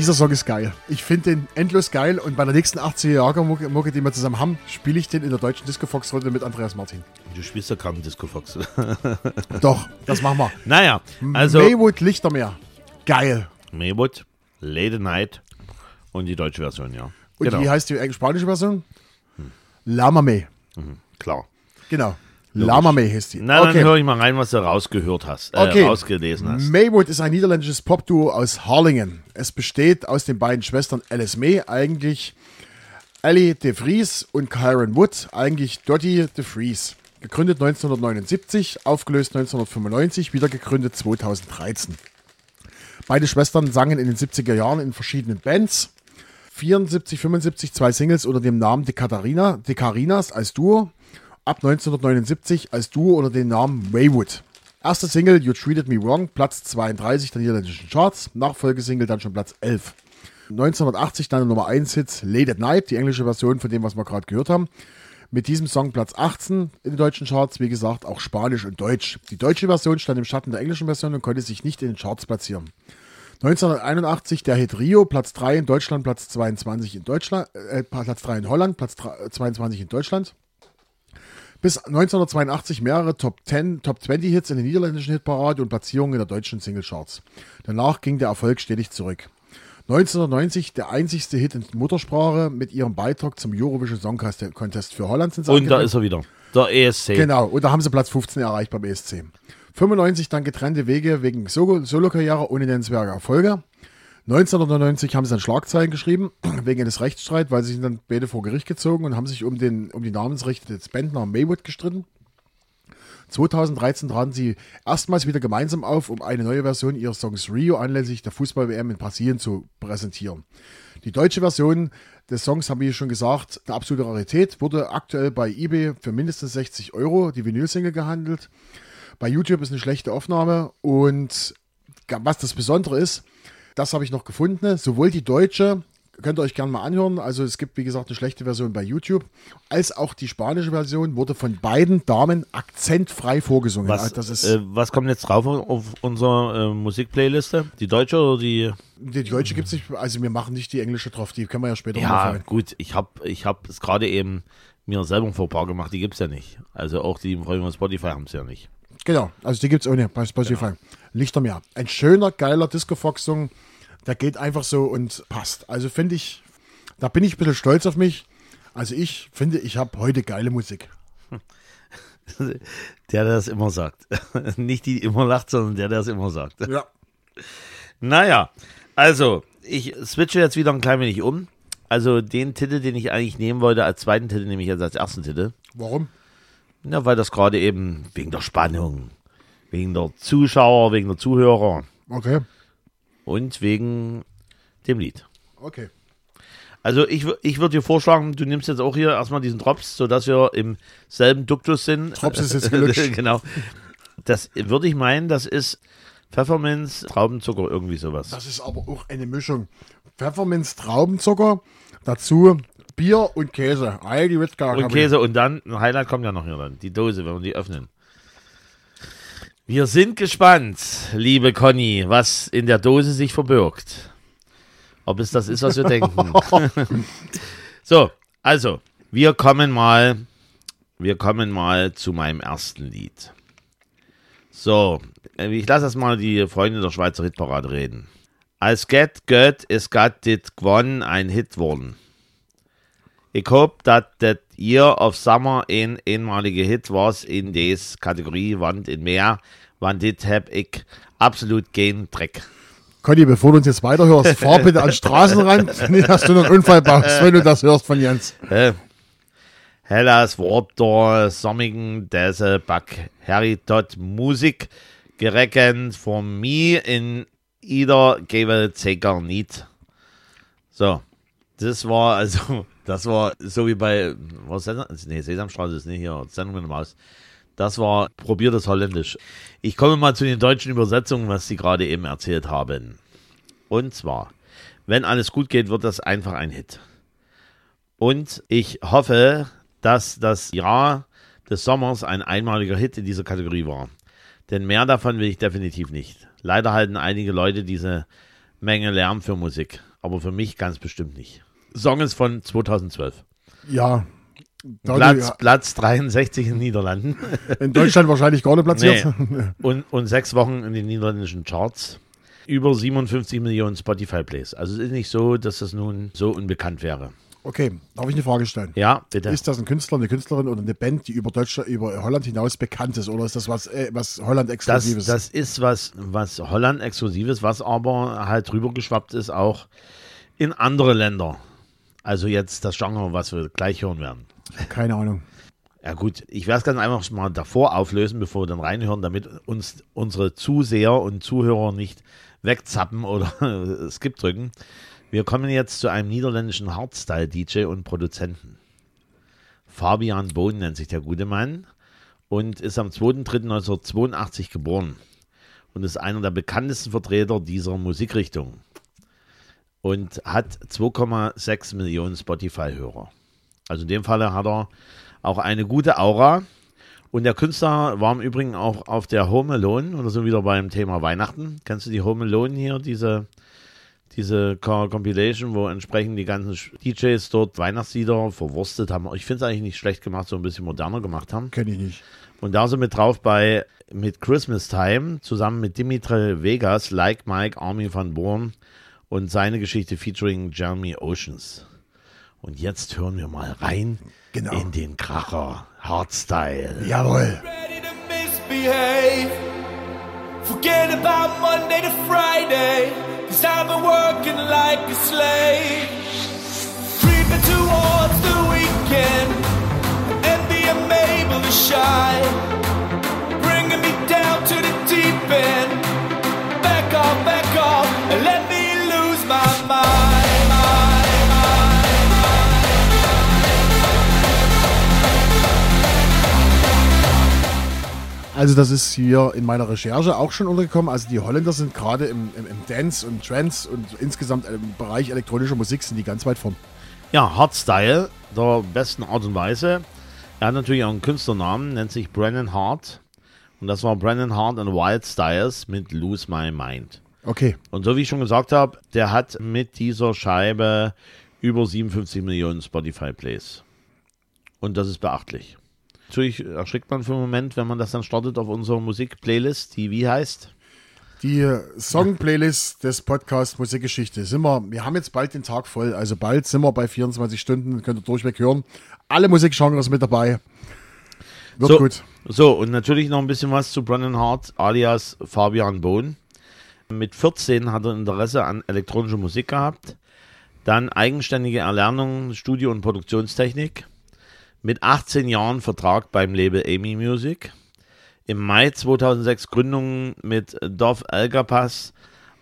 Dieser Song ist geil. Ich finde den endlos geil und bei der nächsten 80er Jahre Mucke, Mucke, die wir zusammen haben, spiele ich den in der deutschen Disco Fox Runde mit Andreas Martin. Du spielst ja kaum Disco Fox. Doch, das machen wir. naja, also Maywood Lichtermeer. Geil. Maywood, Late Night und die deutsche Version, ja. Und genau, wie heißt die spanische Version? Lama May. klar. Genau. Lama May heißt die. Na, dann höre ich mal rein, was du rausgehört hast, äh, Okay. rausgelesen hast. Maywood ist ein niederländisches Popduo aus Harlingen. Es besteht aus den beiden Schwestern Alice May, eigentlich Ellie de Vries und Kyron Wood, eigentlich Dottie de Vries. Gegründet 1979, aufgelöst 1995, wieder gegründet 2013. Beide Schwestern sangen in den 70er Jahren in verschiedenen Bands. 74, 75 zwei Singles unter dem Namen De Katharina, De Carinas als Duo. Ab 1979 als Duo unter dem Namen Maywood. Erste Single You Treated Me Wrong, Platz 32 der niederländischen Charts. Nachfolgesingle dann schon Platz 11. 1980 dann der Nummer 1 Hit Late at Night, die englische Version von dem, was wir gerade gehört haben. Mit diesem Song Platz 18 in den deutschen Charts, wie gesagt, auch Spanisch und Deutsch. Die deutsche Version stand im Schatten der englischen Version und konnte sich nicht in den Charts platzieren. 1981 der Hit Rio, Platz 3 in Deutschland, Platz 22 in Deutschland, äh, Platz 3 in Holland, Platz 3, 22 in Deutschland. Bis 1982 mehrere Top 10, Top 20 Hits in der niederländischen Hitparade und Platzierungen in der deutschen Singlecharts. Danach ging der Erfolg stetig zurück. 1990 der einzigste Hit in Muttersprache mit ihrem Beitrag zum Eurovision Song Contest für Holland sind sie Und da ist er wieder. Der ESC. Genau, und da haben sie Platz 15 erreicht beim ESC. 95 dann getrennte Wege wegen Solo- Solo-Karriere ohne nennenswerte Erfolge. 1999 haben sie dann Schlagzeilen geschrieben, wegen eines Rechtsstreits, weil sie sind dann beide vor Gericht gezogen und haben sich um, den, um die Namensrechte des Bandner Maywood gestritten. 2013 traten sie erstmals wieder gemeinsam auf, um eine neue Version ihres Songs Rio anlässlich der Fußball-WM in Brasilien zu präsentieren. Die deutsche Version des Songs, haben wir schon gesagt, eine absolute Rarität, wurde aktuell bei eBay für mindestens 60 Euro die Vinylsingle gehandelt. Bei YouTube ist eine schlechte Aufnahme und was das Besondere ist, das habe ich noch gefunden, sowohl die deutsche, könnt ihr euch gerne mal anhören, also es gibt wie gesagt eine schlechte Version bei YouTube, als auch die spanische Version wurde von beiden Damen akzentfrei vorgesungen. Was, Also ist, äh, was kommt jetzt drauf auf unserer äh, Musikplayliste? Die deutsche oder die? die deutsche gibt es nicht, also wir machen nicht die englische drauf, die können wir ja später Ja, gut. Ich habe ich hab es gerade eben mir selber paar gemacht. Die gibt es ja nicht. Also auch die Freunde von Spotify haben es ja nicht. Genau, also die gibt es ohne bei Spotify. Lichtermeer. Ein schöner, geiler Disco-Fox-Song, der geht einfach so und passt. Also finde ich, da bin ich ein bisschen stolz auf mich. Also ich finde, ich habe heute geile Musik. Der, der das immer sagt. Nicht die, die immer lacht, sondern der, der das immer sagt. Ja. Naja, also, ich switche jetzt wieder ein klein wenig um. Also, den Titel, den ich eigentlich nehmen wollte als zweiten Titel, nehme ich jetzt als ersten Titel. Warum? Ja, weil das gerade eben wegen der Spannung, wegen der Zuschauer, wegen der Zuhörer Okay. und wegen dem Lied. Okay. Also ich, wür- ich würde dir vorschlagen, du nimmst jetzt auch hier erstmal diesen Drops, sodass wir im selben Duktus sind. Drops ist jetzt gelutscht. genau. Das würde ich meinen, das ist Pfefferminz, Traubenzucker, irgendwie sowas. Das ist aber auch eine Mischung. Pfefferminz, Traubenzucker, dazu Bier und Käse. Heidi Wittgar. Und Käse und dann, ein Highlight kommt ja noch hier dann, die Dose, wenn wir die öffnen. Wir sind gespannt, liebe Conny, was in der Dose sich verbirgt. Ob es das ist, was wir denken. so, also, wir kommen mal, wir kommen mal zu meinem ersten Lied. So, äh, ich lasse erst mal die Freunde der Schweizer Hitparade reden. Als Get Gött ist Gat dit gewonnen ein Hit worden. Ich hoffe, dass das ihr auf Sommer ein einmalige Hit was in des Kategorie Wand in mehr, wann dit hab ich absolut keinen Dreck. Conny, bevor du uns jetzt weiterhörst, fahr bitte an Straßenrand. Nicht, dass du noch einen Unfall baust, wenn du das hörst von Jens. Hellas Wort der sommigen diese Back Harry Todd Musik gereckend von mir in jeder gebe Zeker nicht. So, das war also, das war so wie bei, was Sesam, nee, Sesamstraße ist nicht hier, Sendung mit dem Maus. Das war probiertes Holländisch. Ich komme mal zu den deutschen Übersetzungen, was Sie gerade eben erzählt haben. Und zwar, wenn alles gut geht, wird das einfach ein Hit. Und ich hoffe, dass das Jahr des Sommers ein einmaliger Hit in dieser Kategorie war. Denn mehr davon will ich definitiv nicht. Leider halten einige Leute diese Menge Lärm für Musik. Aber für mich ganz bestimmt nicht. Song ist von 2012. Ja. Platz, du Platz 63 in den Niederlanden. in Deutschland wahrscheinlich gar nicht platziert. Und, und sechs Wochen in den niederländischen Charts. Über 57 Millionen Spotify-Plays. Also es ist nicht so, dass das nun so unbekannt wäre. Okay, darf ich eine Frage stellen? Ja, bitte. Ist das ein Künstler, eine Künstlerin oder eine Band, die über Deutschland, über Holland hinaus bekannt ist? Oder ist das was, äh, was Holland Das, das ist was, was Holland exklusives, was aber halt rübergeschwappt ist auch in andere Länder. Also jetzt das Genre, was wir gleich hören werden. Keine Ahnung. Ja gut, ich werde es ganz einfach mal davor auflösen, bevor wir dann reinhören, damit uns unsere Zuseher und Zuhörer nicht wegzappen oder Skip drücken. Wir kommen jetzt zu einem niederländischen Hardstyle-DJ und Produzenten. Fabian Bohn nennt sich der gute Mann und ist am 2.3.1982 geboren und ist einer der bekanntesten Vertreter dieser Musikrichtung und hat 2,6 Millionen Spotify-Hörer. Also in dem Falle hat er auch eine gute Aura. Und der Künstler war im Übrigen auch auf der Home Alone oder so wieder beim Thema Weihnachten. Kennst du die Home Alone hier, diese, diese Co- Compilation, wo entsprechend die ganzen DJs dort Weihnachtslieder verwurstet haben? Ich finde es eigentlich nicht schlecht gemacht, so ein bisschen moderner gemacht haben. Kenne ich nicht. Und da sind mit drauf bei mit Christmas Time zusammen mit Dimitri Vegas, Like Mike, Armin van Born und seine Geschichte featuring Jeremy Oceans. Und jetzt hören wir mal rein Genau. in den Kracher Hardstyle. Jawohl. Forget about Monday to Friday, cause I've been working like a slave. Creeping towards the weekend, envy I'm able to shine. Also das ist hier in meiner Recherche auch schon untergekommen. Also die Holländer sind gerade im, im, im Dance und Trance und insgesamt im Bereich elektronischer Musik sind die ganz weit vorn. Ja, Hardstyle, der besten Art und Weise. Er hat natürlich auch einen Künstlernamen, nennt sich Brennan Hart. Und das war Brennan Hart and Wild Styles mit Lose My Mind. Okay. Und so wie ich schon gesagt habe, der hat mit dieser Scheibe über 57 Millionen Spotify-Plays. Und das ist beachtlich. Natürlich erschrickt man für einen Moment, wenn man das dann startet auf unserer Musik-Playlist, die wie heißt? Die Song-Playlist des Podcasts Musikgeschichte sind wir, wir haben jetzt bald den Tag voll, also bald sind wir bei 24 Stunden, könnt ihr durchweg hören. Alle Musikgenres mit dabei. Wird So. gut. So, und natürlich noch ein bisschen was zu Brennan Hart alias Fabian Bohn. Mit 14 hat er Interesse an elektronischer Musik gehabt. Dann eigenständige Erlernung, Studio- und Produktionstechnik. Mit 18 Jahren Vertrag beim Label Amy Music. Im Mai 2006 Gründung mit Dov Elgapas,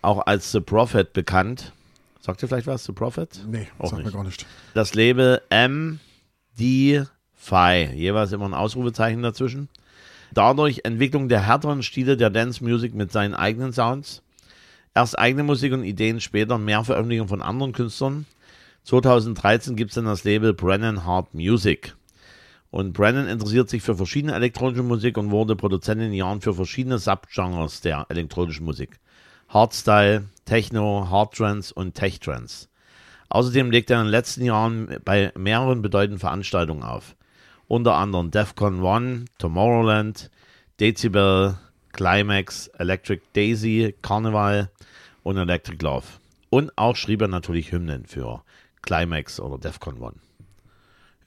auch als The Prophet bekannt. Sagt ihr vielleicht was, The Prophet? Nee, Auch sagt mir nicht. gar nicht. das Label MD Phi, jeweils immer ein Ausrufezeichen dazwischen. Dadurch Entwicklung der härteren Stile der Dance Music mit seinen eigenen Sounds. Erst eigene Musik und Ideen, später mehr Veröffentlichungen von anderen Künstlern. 2013 gibt es dann das Label Brennan Hart Music. Und Brennan interessiert sich für verschiedene elektronische Musik und wurde Produzent in Jahren für verschiedene Subgenres der elektronischen Musik. Hardstyle, Techno, Hardtrance und Tech-Trance. Außerdem legt er in den letzten Jahren bei mehreren bedeutenden Veranstaltungen auf. Unter anderem DEFCON 1, Tomorrowland, Dezibel, Climax, Electric Daisy, Carnival und Electric Love. Und auch schrieb er natürlich Hymnen für Climax oder DEFCON 1.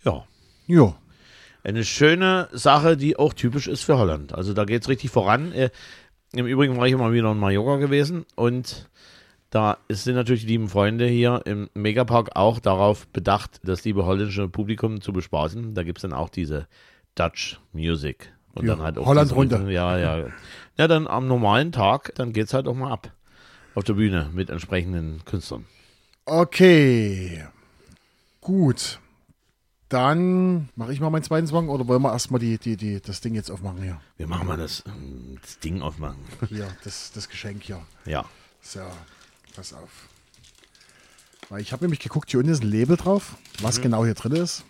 Ja, Jo. Eine schöne Sache, die auch typisch ist für Holland. Also da geht es richtig voran. Äh, Im Übrigen war ich immer wieder in Mallorca gewesen und da sind natürlich die lieben Freunde hier im Megapark auch darauf bedacht, das liebe holländische Publikum zu bespaßen. Da gibt es dann auch diese Dutch Music. Und Ja, dann halt auch Holland-Runde. diese- Ja, ja. Ja, dann am normalen Tag, dann geht es halt auch mal ab. Auf der Bühne mit entsprechenden Künstlern. Okay. Gut. Dann mache ich mal meinen zweiten Song oder wollen wir erstmal die, die, die, das Ding jetzt aufmachen hier? Wir machen mal das, ähm, das Ding aufmachen. Hier, das, das Geschenk hier. Ja. So, pass auf. Weil ich habe nämlich geguckt, hier unten ist ein Label drauf, was Mhm. genau hier drin ist.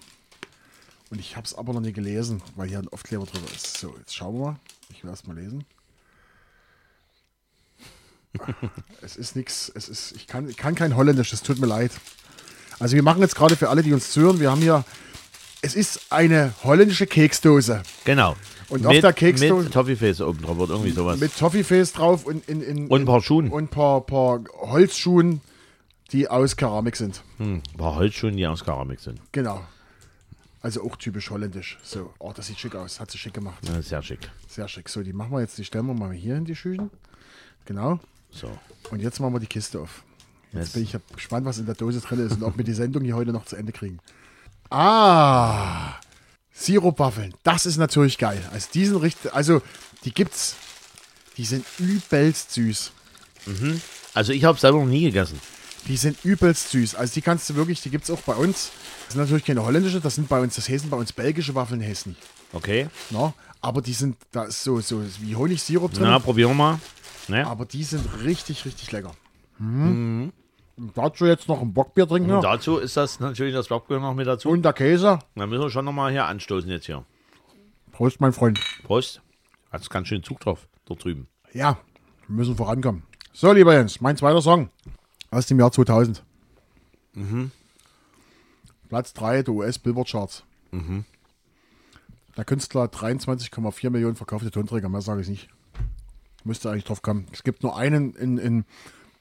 Und ich habe es aber noch nie gelesen, weil hier ein Aufkleber drüber ist. So, jetzt schauen wir mal. Ich will erst mal lesen. es ist nichts, es ist, ich kann, ich kann kein Holländisch, es tut mir leid. Also wir machen jetzt gerade für alle, die uns zuhören, wir haben hier, es ist eine holländische Keksdose Genau. Und auf der Keksdose- Mit Toffeeface oben drauf oder irgendwie sowas. mit Toffeeface drauf und in, in, Und ein paar Schuhen. und ein paar, paar Holzschuhen, die aus Keramik sind. Hm, ein paar Holzschuhen, die aus Keramik sind. Genau. Also auch typisch holländisch. So, oh, das sieht schick aus. Hat sie schick gemacht. Ist sehr schick. Sehr schick. So, die machen wir jetzt, die stellen wir mal hier in die Schüchen. Genau. So. Und jetzt machen wir die Kiste auf. Jetzt Yes. bin ich gespannt, was in der Dose drin ist und ob wir die Sendung hier heute noch zu Ende kriegen. Ah, Sirupwaffeln. Das ist natürlich geil. Also diesen richtig, also die gibt's. Die sind übelst süß. Also ich habe selber noch nie gegessen. Die sind übelst süß. Also die kannst du wirklich, die gibt's auch bei uns. Das sind natürlich keine holländische, das sind bei uns, das heißen bei uns belgische Waffeln heißen. Okay. No? Aber die sind, da ist so, so wie Honigsirup drin. Na, probieren wir mal. Ne? Aber die sind richtig, richtig lecker. Mhm. Und dazu jetzt noch ein Bockbier trinken. Und dazu ist das natürlich das Blockbier noch mit dazu. und der Käse. Dann müssen wir schon nochmal hier anstoßen jetzt hier. Prost, mein Freund. Prost. Hat ganz schön Zug drauf, dort drüben. Ja, wir müssen vorankommen. So, lieber Jens, mein zweiter Song aus dem Jahr 2000. Platz 3 der US-Billboard Charts. Der Künstler hat 23,4 Millionen verkaufte Tonträger, mehr sage ich nicht. Müsste eigentlich drauf kommen. Es gibt nur einen in, in,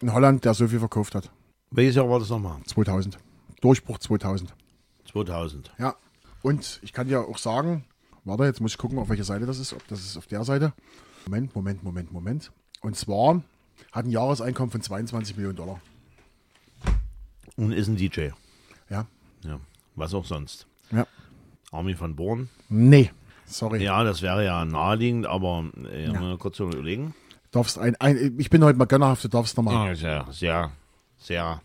in Holland, der so viel verkauft hat. Welches Jahr war das nochmal? 2000. Durchbruch 2000. 2000. Ja. Und ich kann dir auch sagen, warte, jetzt muss ich gucken, auf welcher Seite das ist. Ob das ist auf der Seite. Moment, Moment, Moment, Moment. Und zwar hat ein Jahreseinkommen von 22 Millionen Dollar. Und ist ein DJ. Ja. Ja. Was auch sonst. Ja. Armin van Born. Nee. Sorry. Ja, das wäre ja naheliegend, aber äh, mal kurz überlegen. Darfst ein, ein, ich bin heute mal gönnerhaft, du darfst nochmal. Ah, sehr, sehr, sehr.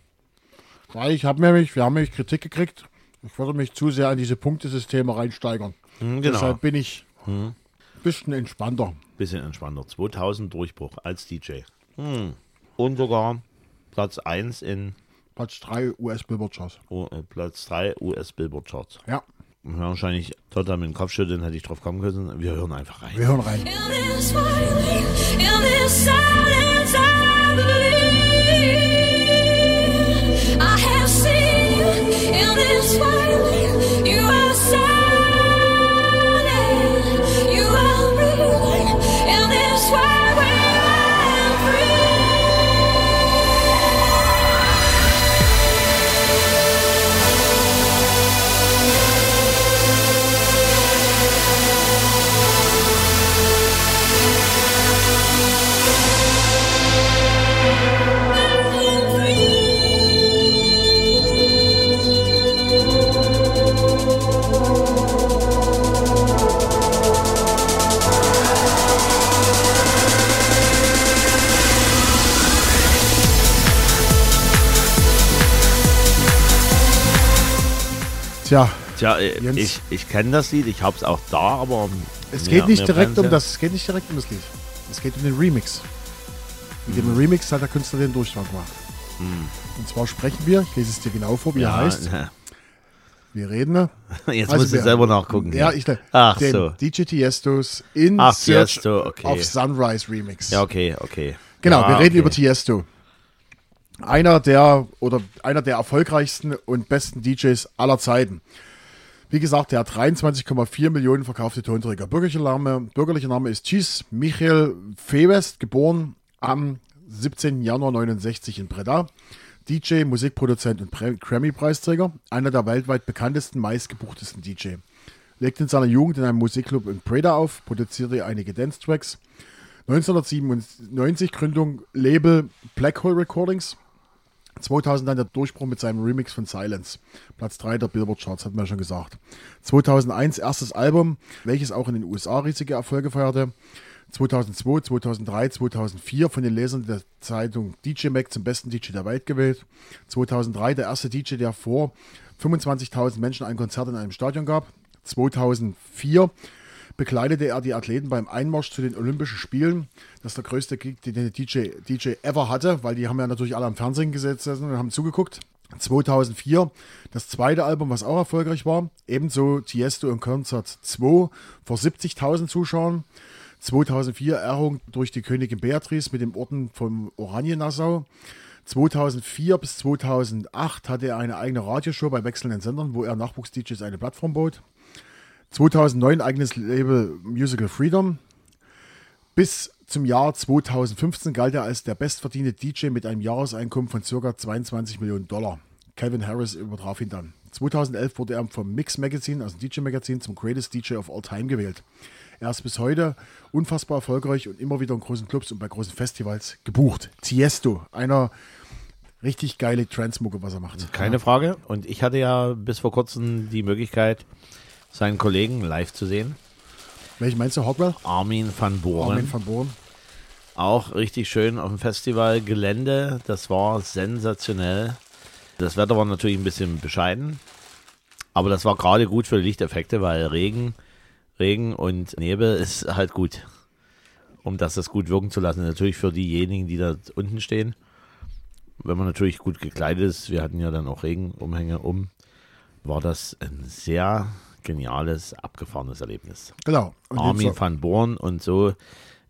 Weil ich habe nämlich, wir haben nämlich Kritik gekriegt. Ich würde mich zu sehr an diese Punktesysteme reinsteigern. Hm, genau. Deshalb bin ich ein bisschen entspannter. Bisschen entspannter. 2000 Durchbruch als DJ. Hm. Und sogar Platz 1 in Platz 3 US-Billboard-Charts. oh, äh, Platz 3 US Billboard Charts. Ja, Wahrscheinlich total mit dem Kopf schütteln, hätte ich drauf kommen können. Wir hören einfach rein. wir hören rein. In this this violence, Tja, Tja, äh, Jens. ich, ich kenne das Lied, ich hab's auch da, aber. es geht nicht mir direkt um ja. das, es geht nicht direkt um das Lied. Es geht um den Remix. Mit dem Remix hat der Künstler den Durchschlag gemacht. Und zwar sprechen wir, ich lese es dir genau vor, wie er Ja, heißt. Wir reden. ne? Jetzt Also musst du wir- selber nachgucken. Ja, ich Ach den so. DJ Tiestos in Ach, Search Tiesto, okay. of Sunrise Remix. Ja, okay, okay. Genau, ja, wir reden okay. über Tiesto. Einer der oder einer der erfolgreichsten und besten DJs aller Zeiten. Wie gesagt, der hat 23,4 Millionen verkaufte Tonträger. Bürgerlicher Name, bürgerlicher Name ist Cheese Michael Fewest, geboren am 17. Januar 69 in Breda. DJ, Musikproduzent und Pre- Grammy-Preisträger. Einer der weltweit bekanntesten, meistgebuchtesten DJ. Legte in seiner Jugend in einem Musikclub in Breda auf, produzierte einige Dance-Tracks. 1997 Gründung Label Black Hole Recordings. 2000 dann der Durchbruch mit seinem Remix von Silence. Platz 3 der Billboard Charts, hatten wir ja schon gesagt. 2001 erstes Album, welches auch in den USA riesige Erfolge feierte. 2002, 2003, 2004 von den Lesern der Zeitung DJ Mag zum besten DJ der Welt gewählt. 2003 der erste DJ, der vor 25.000 Menschen ein Konzert in einem Stadion gab. 2004 bekleidete er die Athleten beim Einmarsch zu den Olympischen Spielen. Das ist der größte Gig, den der DJ, DJ ever hatte, weil die haben ja natürlich alle am Fernsehen gesessen und haben zugeguckt. 2004 das zweite Album, was auch erfolgreich war. Ebenso Tiesto im Konzert 2 vor 70.000 Zuschauern. 2004 Ehrung durch die Königin Beatrice mit dem Orden vom Oraniennassau. 2004 bis 2008 hatte er eine eigene Radioshow bei wechselnden Sendern, wo er Nachwuchs-DJs eine Plattform bot. 2009 eigenes Label Musical Freedom. Bis zum Jahr 2015 galt er als der bestverdiente DJ mit einem Jahreseinkommen von ca. 22 Millionen Dollar. Calvin Harris übertraf ihn dann. 2011 wurde er vom Mix Magazine, also DJ Magazine, zum Greatest DJ of All Time gewählt. Er ist bis heute unfassbar erfolgreich und immer wieder in großen Clubs und bei großen Festivals gebucht. Tiesto, einer richtig geile Transmucke, was er macht. Keine Frage. Und ich hatte ja bis vor kurzem die Möglichkeit, seinen Kollegen live zu sehen. Welchen meinst du, Hardwell? Armin van Boren. Armin van Boren. Auch richtig schön auf dem Festivalgelände. Das war sensationell. Das Wetter war natürlich ein bisschen bescheiden. Aber das war gerade gut für Lichteffekte, weil Regen, Regen und Nebel ist halt gut. Um das das gut wirken zu lassen. Natürlich für diejenigen, die da unten stehen. Wenn man natürlich gut gekleidet ist, wir hatten ja dann auch Regenumhänge um, war das ein sehr geniales, abgefahrenes Erlebnis. Genau. Und Armin jetzt- van Born und so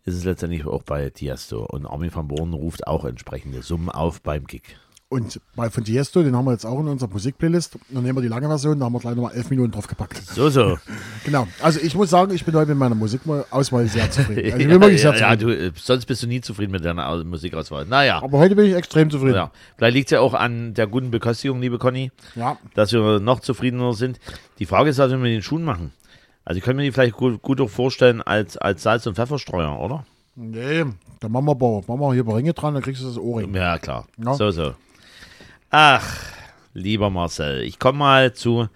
ist es letztendlich auch bei Tiesto. Und Armin van Born ruft auch entsprechende Summen auf beim Gig. Und bei von Tiesto, den haben wir jetzt auch in unserer Musikplaylist. Dann nehmen wir die lange Version, da haben wir gleich nochmal elf Minuten drauf gepackt. So, so. Genau. Also ich muss sagen, ich bin heute mit meiner Musikauswahl sehr zufrieden. Also ich bin wirklich sehr ja, ja, zufrieden. du, äh, sonst bist du nie zufrieden mit deiner Au- Musikauswahl. Naja. Aber heute bin ich extrem zufrieden. Ja. Vielleicht liegt es ja auch an der guten Beköstigung, liebe Conny, Ja. dass wir noch zufriedener sind. Die Frage ist, was wir mit den Schuhen machen. Also ich könnte mir die vielleicht gut, gut auch vorstellen als, als Salz- und Pfefferstreuer, oder? Nee, dann machen wir, machen wir hier ein paar Ringe dran, dann kriegst du das Ohrring. Ja, klar. Ja. So, so. Ach, lieber Marcel, ich komme mal zu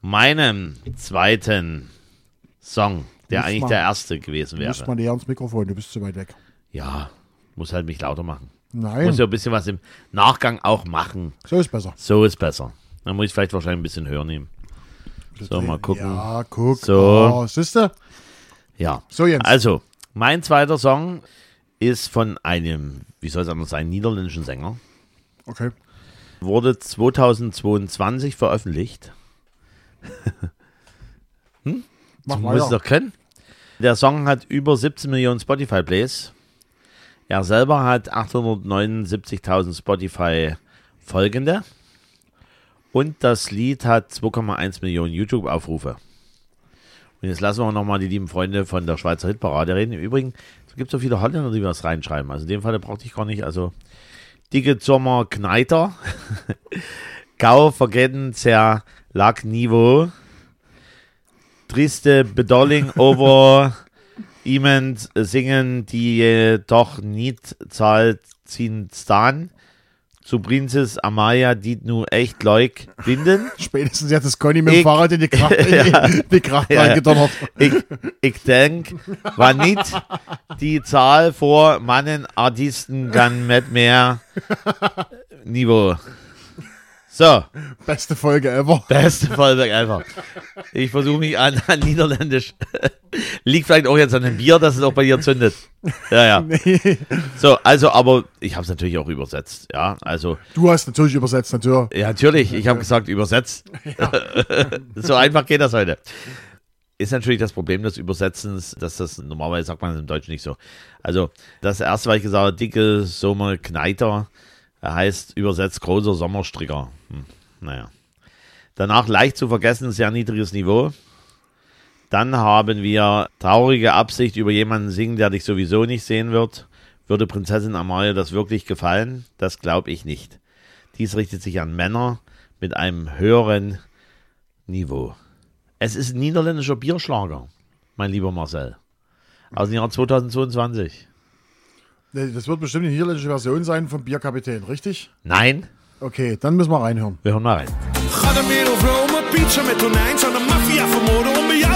meinem zweiten Song, der Muss eigentlich man- der erste gewesen Du musst wäre. mal näher ans Mikrofon, du bist zu weit weg. Ja, muss halt mich lauter machen. Nein, Muss ja ein bisschen was im Nachgang auch machen. so ist besser. So ist besser. Dann muss ich vielleicht wahrscheinlich ein bisschen höher nehmen. So, mal gucken. Ja, guck. So. Oh, siehst du? Ja. So, Jens. Also, mein zweiter Song ist von einem, wie soll es anders sein, niederländischen Sänger. Okay. Wurde 2022 veröffentlicht. Mach Du musst es weiter. doch können. Der Song hat über 17 Millionen Spotify-Plays. Er selber hat 879.000 Spotify-Folgende. Und das Lied hat 2,1 Millionen YouTube-Aufrufe. Und jetzt lassen wir nochmal die lieben Freunde von der Schweizer Hitparade reden. Im Übrigen, es gibt so viele Holländer, die was reinschreiben. Also in dem Fall brauchte ich gar nicht. Also, Dicke Sommer Kneiter. Gau vergessen sehr lag Niveau. Triste Bedolling over jemand singen, die doch nicht zahlt ziehen stan. Zu Prinzess Amaya, die nu echt leuk binden. Spätestens jetzt ist Conny mit dem Ich- Fahrrad in die Kraft, in die Kraft Ja, reingedonnert. Ich, ich denk, war nicht die Zahl vor Mannen Artisten kann mit mehr Niveau. So, Beste Folge ever. beste Vollwerk einfach. Ich versuche mich an, an Niederländisch. Liegt vielleicht auch jetzt an dem Bier, dass es auch bei dir zündet. Ja, ja. Nee. So, also, aber ich habe es natürlich auch übersetzt. Ja, also, Du hast natürlich übersetzt, natürlich. ja, natürlich. Ich habe gesagt, übersetzt. so einfach geht das heute. Ist natürlich das Problem des Übersetzens, dass das normalerweise sagt man im Deutschen nicht so. Also, das erste, was ich gesagt habe, dicke Sommerkneiter, heißt übersetzt großer Sommerstricker. Hm, naja. Danach leicht zu vergessen, sehr niedriges Niveau. Dann haben wir traurige Absicht über jemanden singen, der dich sowieso nicht sehen wird. Würde Prinzessin Amalia das wirklich gefallen? Das glaube ich nicht. Dies richtet sich an Männer mit einem höheren Niveau. Es ist ein niederländischer Bierschlager, mein lieber Marcel. Aus dem Jahr 2022. Nee, Das wird bestimmt die niederländische Version sein vom Bierkapitän, richtig? Nein, Okay, dann müssen wir reinhören. wir hören mal rein. Wereld Rome, pizza met tonijn. Zou de maffia vermoorden om bij jou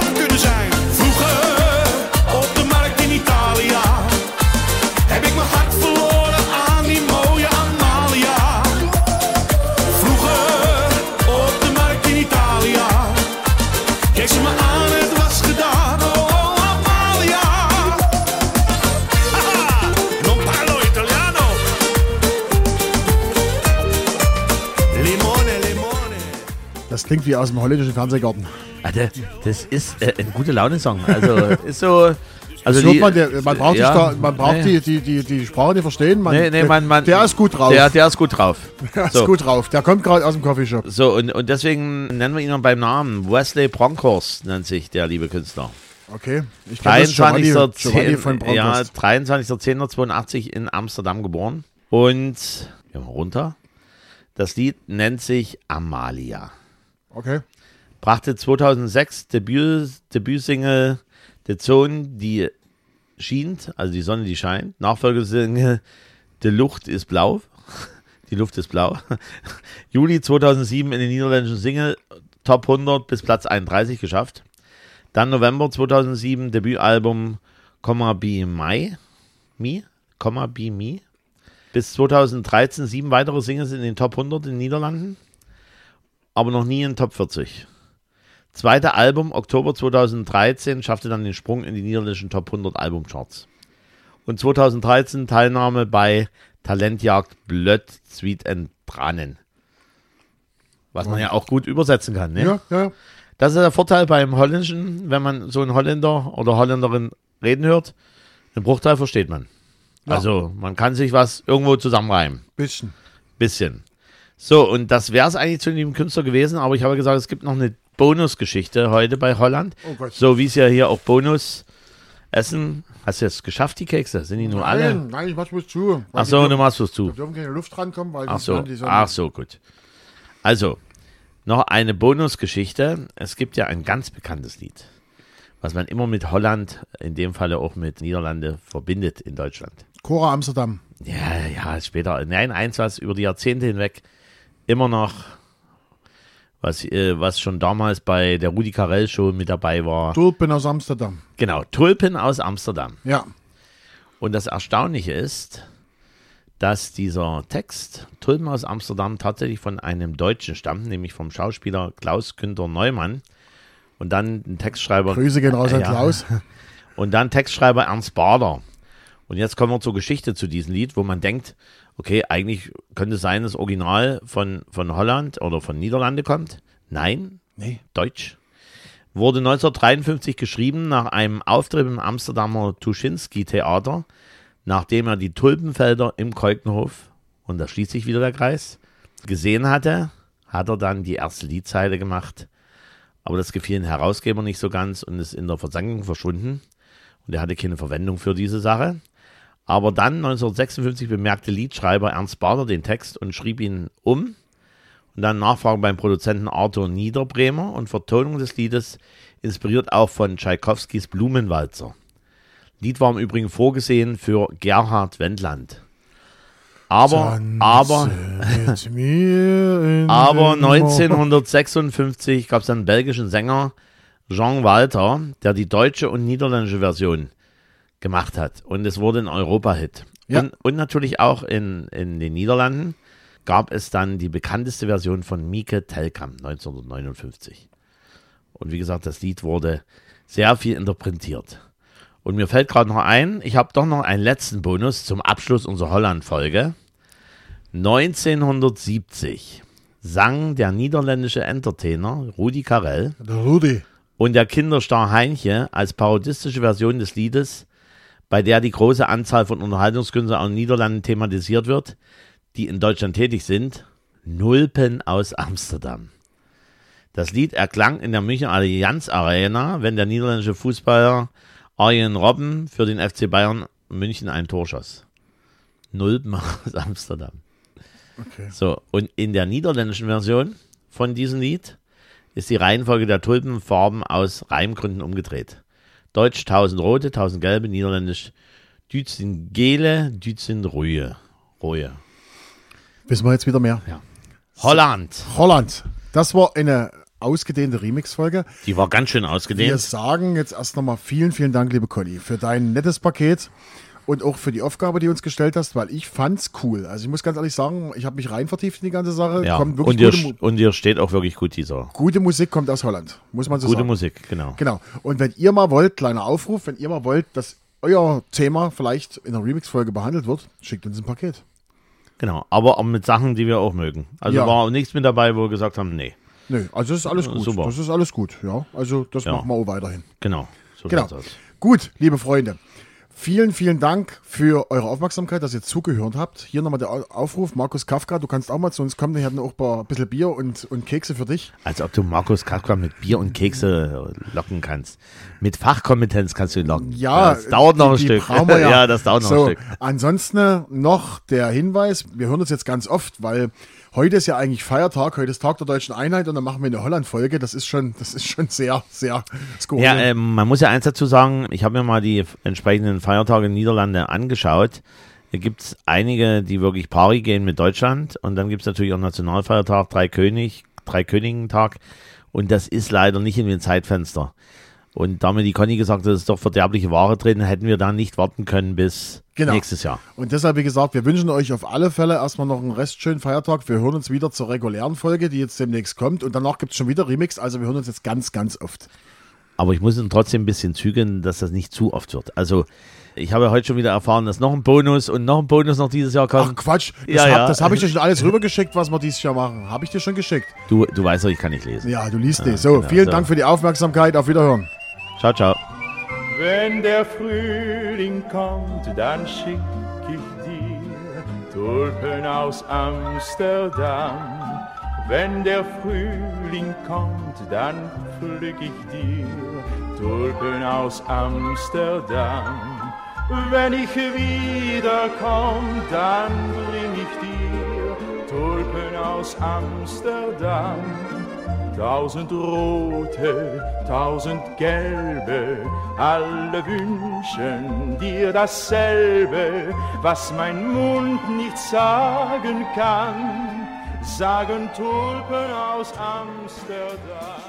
klingt wie aus dem holländischen Fernsehgarten. Ah, der- Das ist äh, ein gute Laune-Song. Also ist so. Also die- man, der, man braucht, ja, da, man braucht nee. die, die, die, die Sprache nicht verstehen. Man, Nee, nee, man, man, der ist gut drauf. Der, der ist gut drauf. Der ist so. gut drauf. Der kommt gerade aus dem Coffeeshop. So, und, und deswegen nennen wir ihn noch beim Namen. Wesley Bronkhorst nennt sich der liebe Künstler. Okay. Ich kenn das Giovanni, Giovanni von 23.10. Ja, Bronkhorst. 23.10.82 in Amsterdam geboren. Und, gehen wir runter. Das Lied nennt sich Amalia. Okay. Brachte 2006 Debüt, Debütsingle The Zone, die schient, also die Sonne, die scheint. Nachfolgesingle Die Luft ist blau. Die Luft ist blau. Juli 2007 in den niederländischen Single Top 100 bis Platz 31 geschafft. Dann November 2007 Debütalbum Komma Be My. Me? Komma Be Me. Bis 2013 sieben weitere Singles in den Top 100 in den Niederlanden. Aber noch nie in Top 40. Zweite Album, Oktober 2013, schaffte dann den Sprung in die niederländischen Top 100 Albumcharts. Und 2013 Teilnahme bei Talentjagd Blöd, Sweet and Tranen. Was man ja auch gut übersetzen kann. Ne? Ja, ja. Das ist der Vorteil beim Holländischen, wenn man so einen Holländer oder Holländerin reden hört. Den Bruchteil versteht man. Ja. Also man kann sich was irgendwo zusammenreimen. Bisschen. Bisschen. So, und das wäre es eigentlich zu dem Künstler gewesen, aber ich habe gesagt, es gibt noch eine Bonusgeschichte heute bei Holland. Oh Gott. So wie es ja hier auch Bonus essen. Hast du jetzt geschafft, die Kekse? Sind die nur alle? Nein, nein, ich mach bloß zu. Ach so, du machst was zu. Da dürfen keine Luft rankommen, weil Ach die- so, die so- ach so, gut. Also, noch eine Bonusgeschichte. Es gibt ja ein ganz bekanntes Lied, was man immer mit Holland, in dem Falle auch mit Niederlande, verbindet in Deutschland. Cora Amsterdam. Ja, ja, später. Nein, eins, was über die Jahrzehnte hinweg immer noch, was, äh, was schon damals bei der Rudi Carell Show mit dabei war. Tulpen aus Amsterdam. Genau, Tulpen aus Amsterdam. Ja. Und das Erstaunliche ist, dass dieser Text Tulpen aus Amsterdam tatsächlich von einem Deutschen stammt, nämlich vom Schauspieler Klaus Günther Neumann. Und dann ein Textschreiber. Grüße gehen raus an Ja. Klaus. Und dann Textschreiber Ernst Bader. Und jetzt kommen wir zur Geschichte zu diesem Lied, wo man denkt, okay, eigentlich könnte es sein, das Original von, von Holland oder von Niederlande kommt. Nein, Nee. Deutsch. Wurde 1953 geschrieben nach einem Auftritt im Amsterdamer Tuschinski-Theater, nachdem er die Tulpenfelder im Keukenhof, und da schließt sich wieder der Kreis, gesehen hatte, hat er dann die erste Liedzeile gemacht. Aber das gefiel dem Herausgeber nicht so ganz und ist in der Versenkung verschwunden. Und er hatte keine Verwendung für diese Sache. Aber dann 1956 bemerkte Liedschreiber Ernst Bader den Text und schrieb ihn um. Und dann Nachfragen beim Produzenten Arthur Niederbremer und Vertonung des Liedes inspiriert auch von Tschaikowskis Blumenwalzer. Lied war im Übrigen vorgesehen für Gerhard Wendland. Aber, aber, aber den Mo- 1956 gab es einen belgischen Sänger, Jean Walter, der die deutsche und niederländische Version gemacht hat. Und es wurde ein Europa-Hit. Ja. Und, und natürlich auch in, in den Niederlanden gab es dann die bekannteste Version von Mieke Telkamp 1959. Und wie gesagt, das Lied wurde sehr viel interpretiert. Und mir fällt gerade noch ein, ich habe doch noch einen letzten Bonus zum Abschluss unserer Holland-Folge. 1970 sang der niederländische Entertainer Rudi Carell Der Rudi. und der Kinderstar Heinche als parodistische Version des Liedes, bei der die große Anzahl von Unterhaltungskünstlern aus den Niederlanden thematisiert wird, die in Deutschland tätig sind, Nulpen aus Amsterdam. Das Lied erklang in der München Allianz Arena, wenn der niederländische Fußballer Arjen Robben für den FC Bayern München ein Tor schoss. Nulpen aus Amsterdam. Okay. So, und in der niederländischen Version von diesem Lied ist die Reihenfolge der Tulpenfarben aus Reimgründen umgedreht. Deutsch 1000 rote, 1000 gelbe, niederländisch Dützen gele, Dützen ruhe. Ruhe. Wissen wir jetzt wieder mehr. Holland. Holland. Das war eine ausgedehnte Remix-Folge. Die war ganz schön Wir ausgedehnt. sagen jetzt erst nochmal vielen, vielen Dank, liebe Conny, für dein nettes Paket und auch für die Aufgabe, die du uns gestellt hast, weil ich fand's cool. Also ich muss ganz ehrlich sagen, ich habe mich rein vertieft in die ganze Sache. Ja. Kommt Und wirklich dir, gute, Mu und dir steht auch wirklich gut dieser. gute Musik kommt aus Holland, muss man so Gute sagen. Musik, genau. Genau. Und wenn ihr mal wollt, kleiner Aufruf, wenn ihr mal wollt, dass euer Thema vielleicht in einer Remix-Folge behandelt wird, schickt uns ein Paket. Genau. Aber auch mit Sachen, die wir auch mögen. Also Ja. war nichts mit dabei, wo wir gesagt haben, nee. Nö, also das ist alles gut. Super. Das ist alles gut, ja. Also das Ja. machen wir auch weiterhin. Genau. So Genau. Gut, liebe Freunde. Vielen, vielen Dank für eure Aufmerksamkeit, dass ihr zugehört habt. Hier nochmal der Au- Aufruf. Markus Kafka, du kannst auch mal zu uns kommen. Wir hatten auch ein bisschen Bier und, und Kekse für dich. Als ob du Markus Kafka mit Bier und Kekse locken kannst. Mit Fachkompetenz kannst du ihn locken. Ja, das dauert noch ein die- die Stück. wir ja. das dauert noch so, ein Stück. Ansonsten noch der Hinweis, wir hören uns jetzt ganz oft, weil heute ist ja eigentlich Feiertag, heute ist Tag der Deutschen Einheit und dann machen wir eine Holland-Folge. Das ist schon, das ist schon sehr, sehr skurril. Ja, ähm, man muss ja eins dazu sagen, ich habe mir mal die entsprechenden Feiertage in Niederlande angeschaut. Da gibt es einige, die wirklich pari gehen mit Deutschland und dann gibt es natürlich auch Nationalfeiertag, Drei König, Drei Königentag und das ist leider nicht in dem Zeitfenster. Und damit die Conny gesagt hat, es ist doch verderbliche Ware drin, hätten wir da nicht warten können bis Genau. nächstes Jahr. Und deshalb, wie gesagt, wir wünschen euch auf alle Fälle erstmal noch einen restschönen Feiertag. Wir hören uns wieder zur regulären Folge, die jetzt demnächst kommt. Und danach gibt es schon wieder Remix. Also wir hören uns jetzt ganz, ganz oft. Aber ich muss ihn trotzdem ein bisschen zügeln, dass das nicht zu oft wird. Also ich habe heute schon wieder erfahren, dass noch ein Bonus und noch ein Bonus noch dieses Jahr Ach kommt. Quatsch, das Ja, habe ja. hab ich dir schon alles rübergeschickt, was wir dieses Jahr machen. Habe ich dir schon geschickt. Du, du weißt doch, ich kann nicht lesen. Ja, du liest die. So, genau, vielen so. Dank für die Aufmerksamkeit. Auf Wiederhören. Ciao, ciao. Wenn der Frühling kommt, dann schick ich dir Tulpen aus Amsterdam. Wenn der Frühling kommt, dann pflück ich dir Tulpen aus Amsterdam. Wenn ich wiederkomm, dann bring ich dir Tulpen aus Amsterdam. Tausend rote, tausend gelbe, alle wünschen dir dasselbe, was mein Mund nicht sagen kann, sagen Tulpen aus Amsterdam.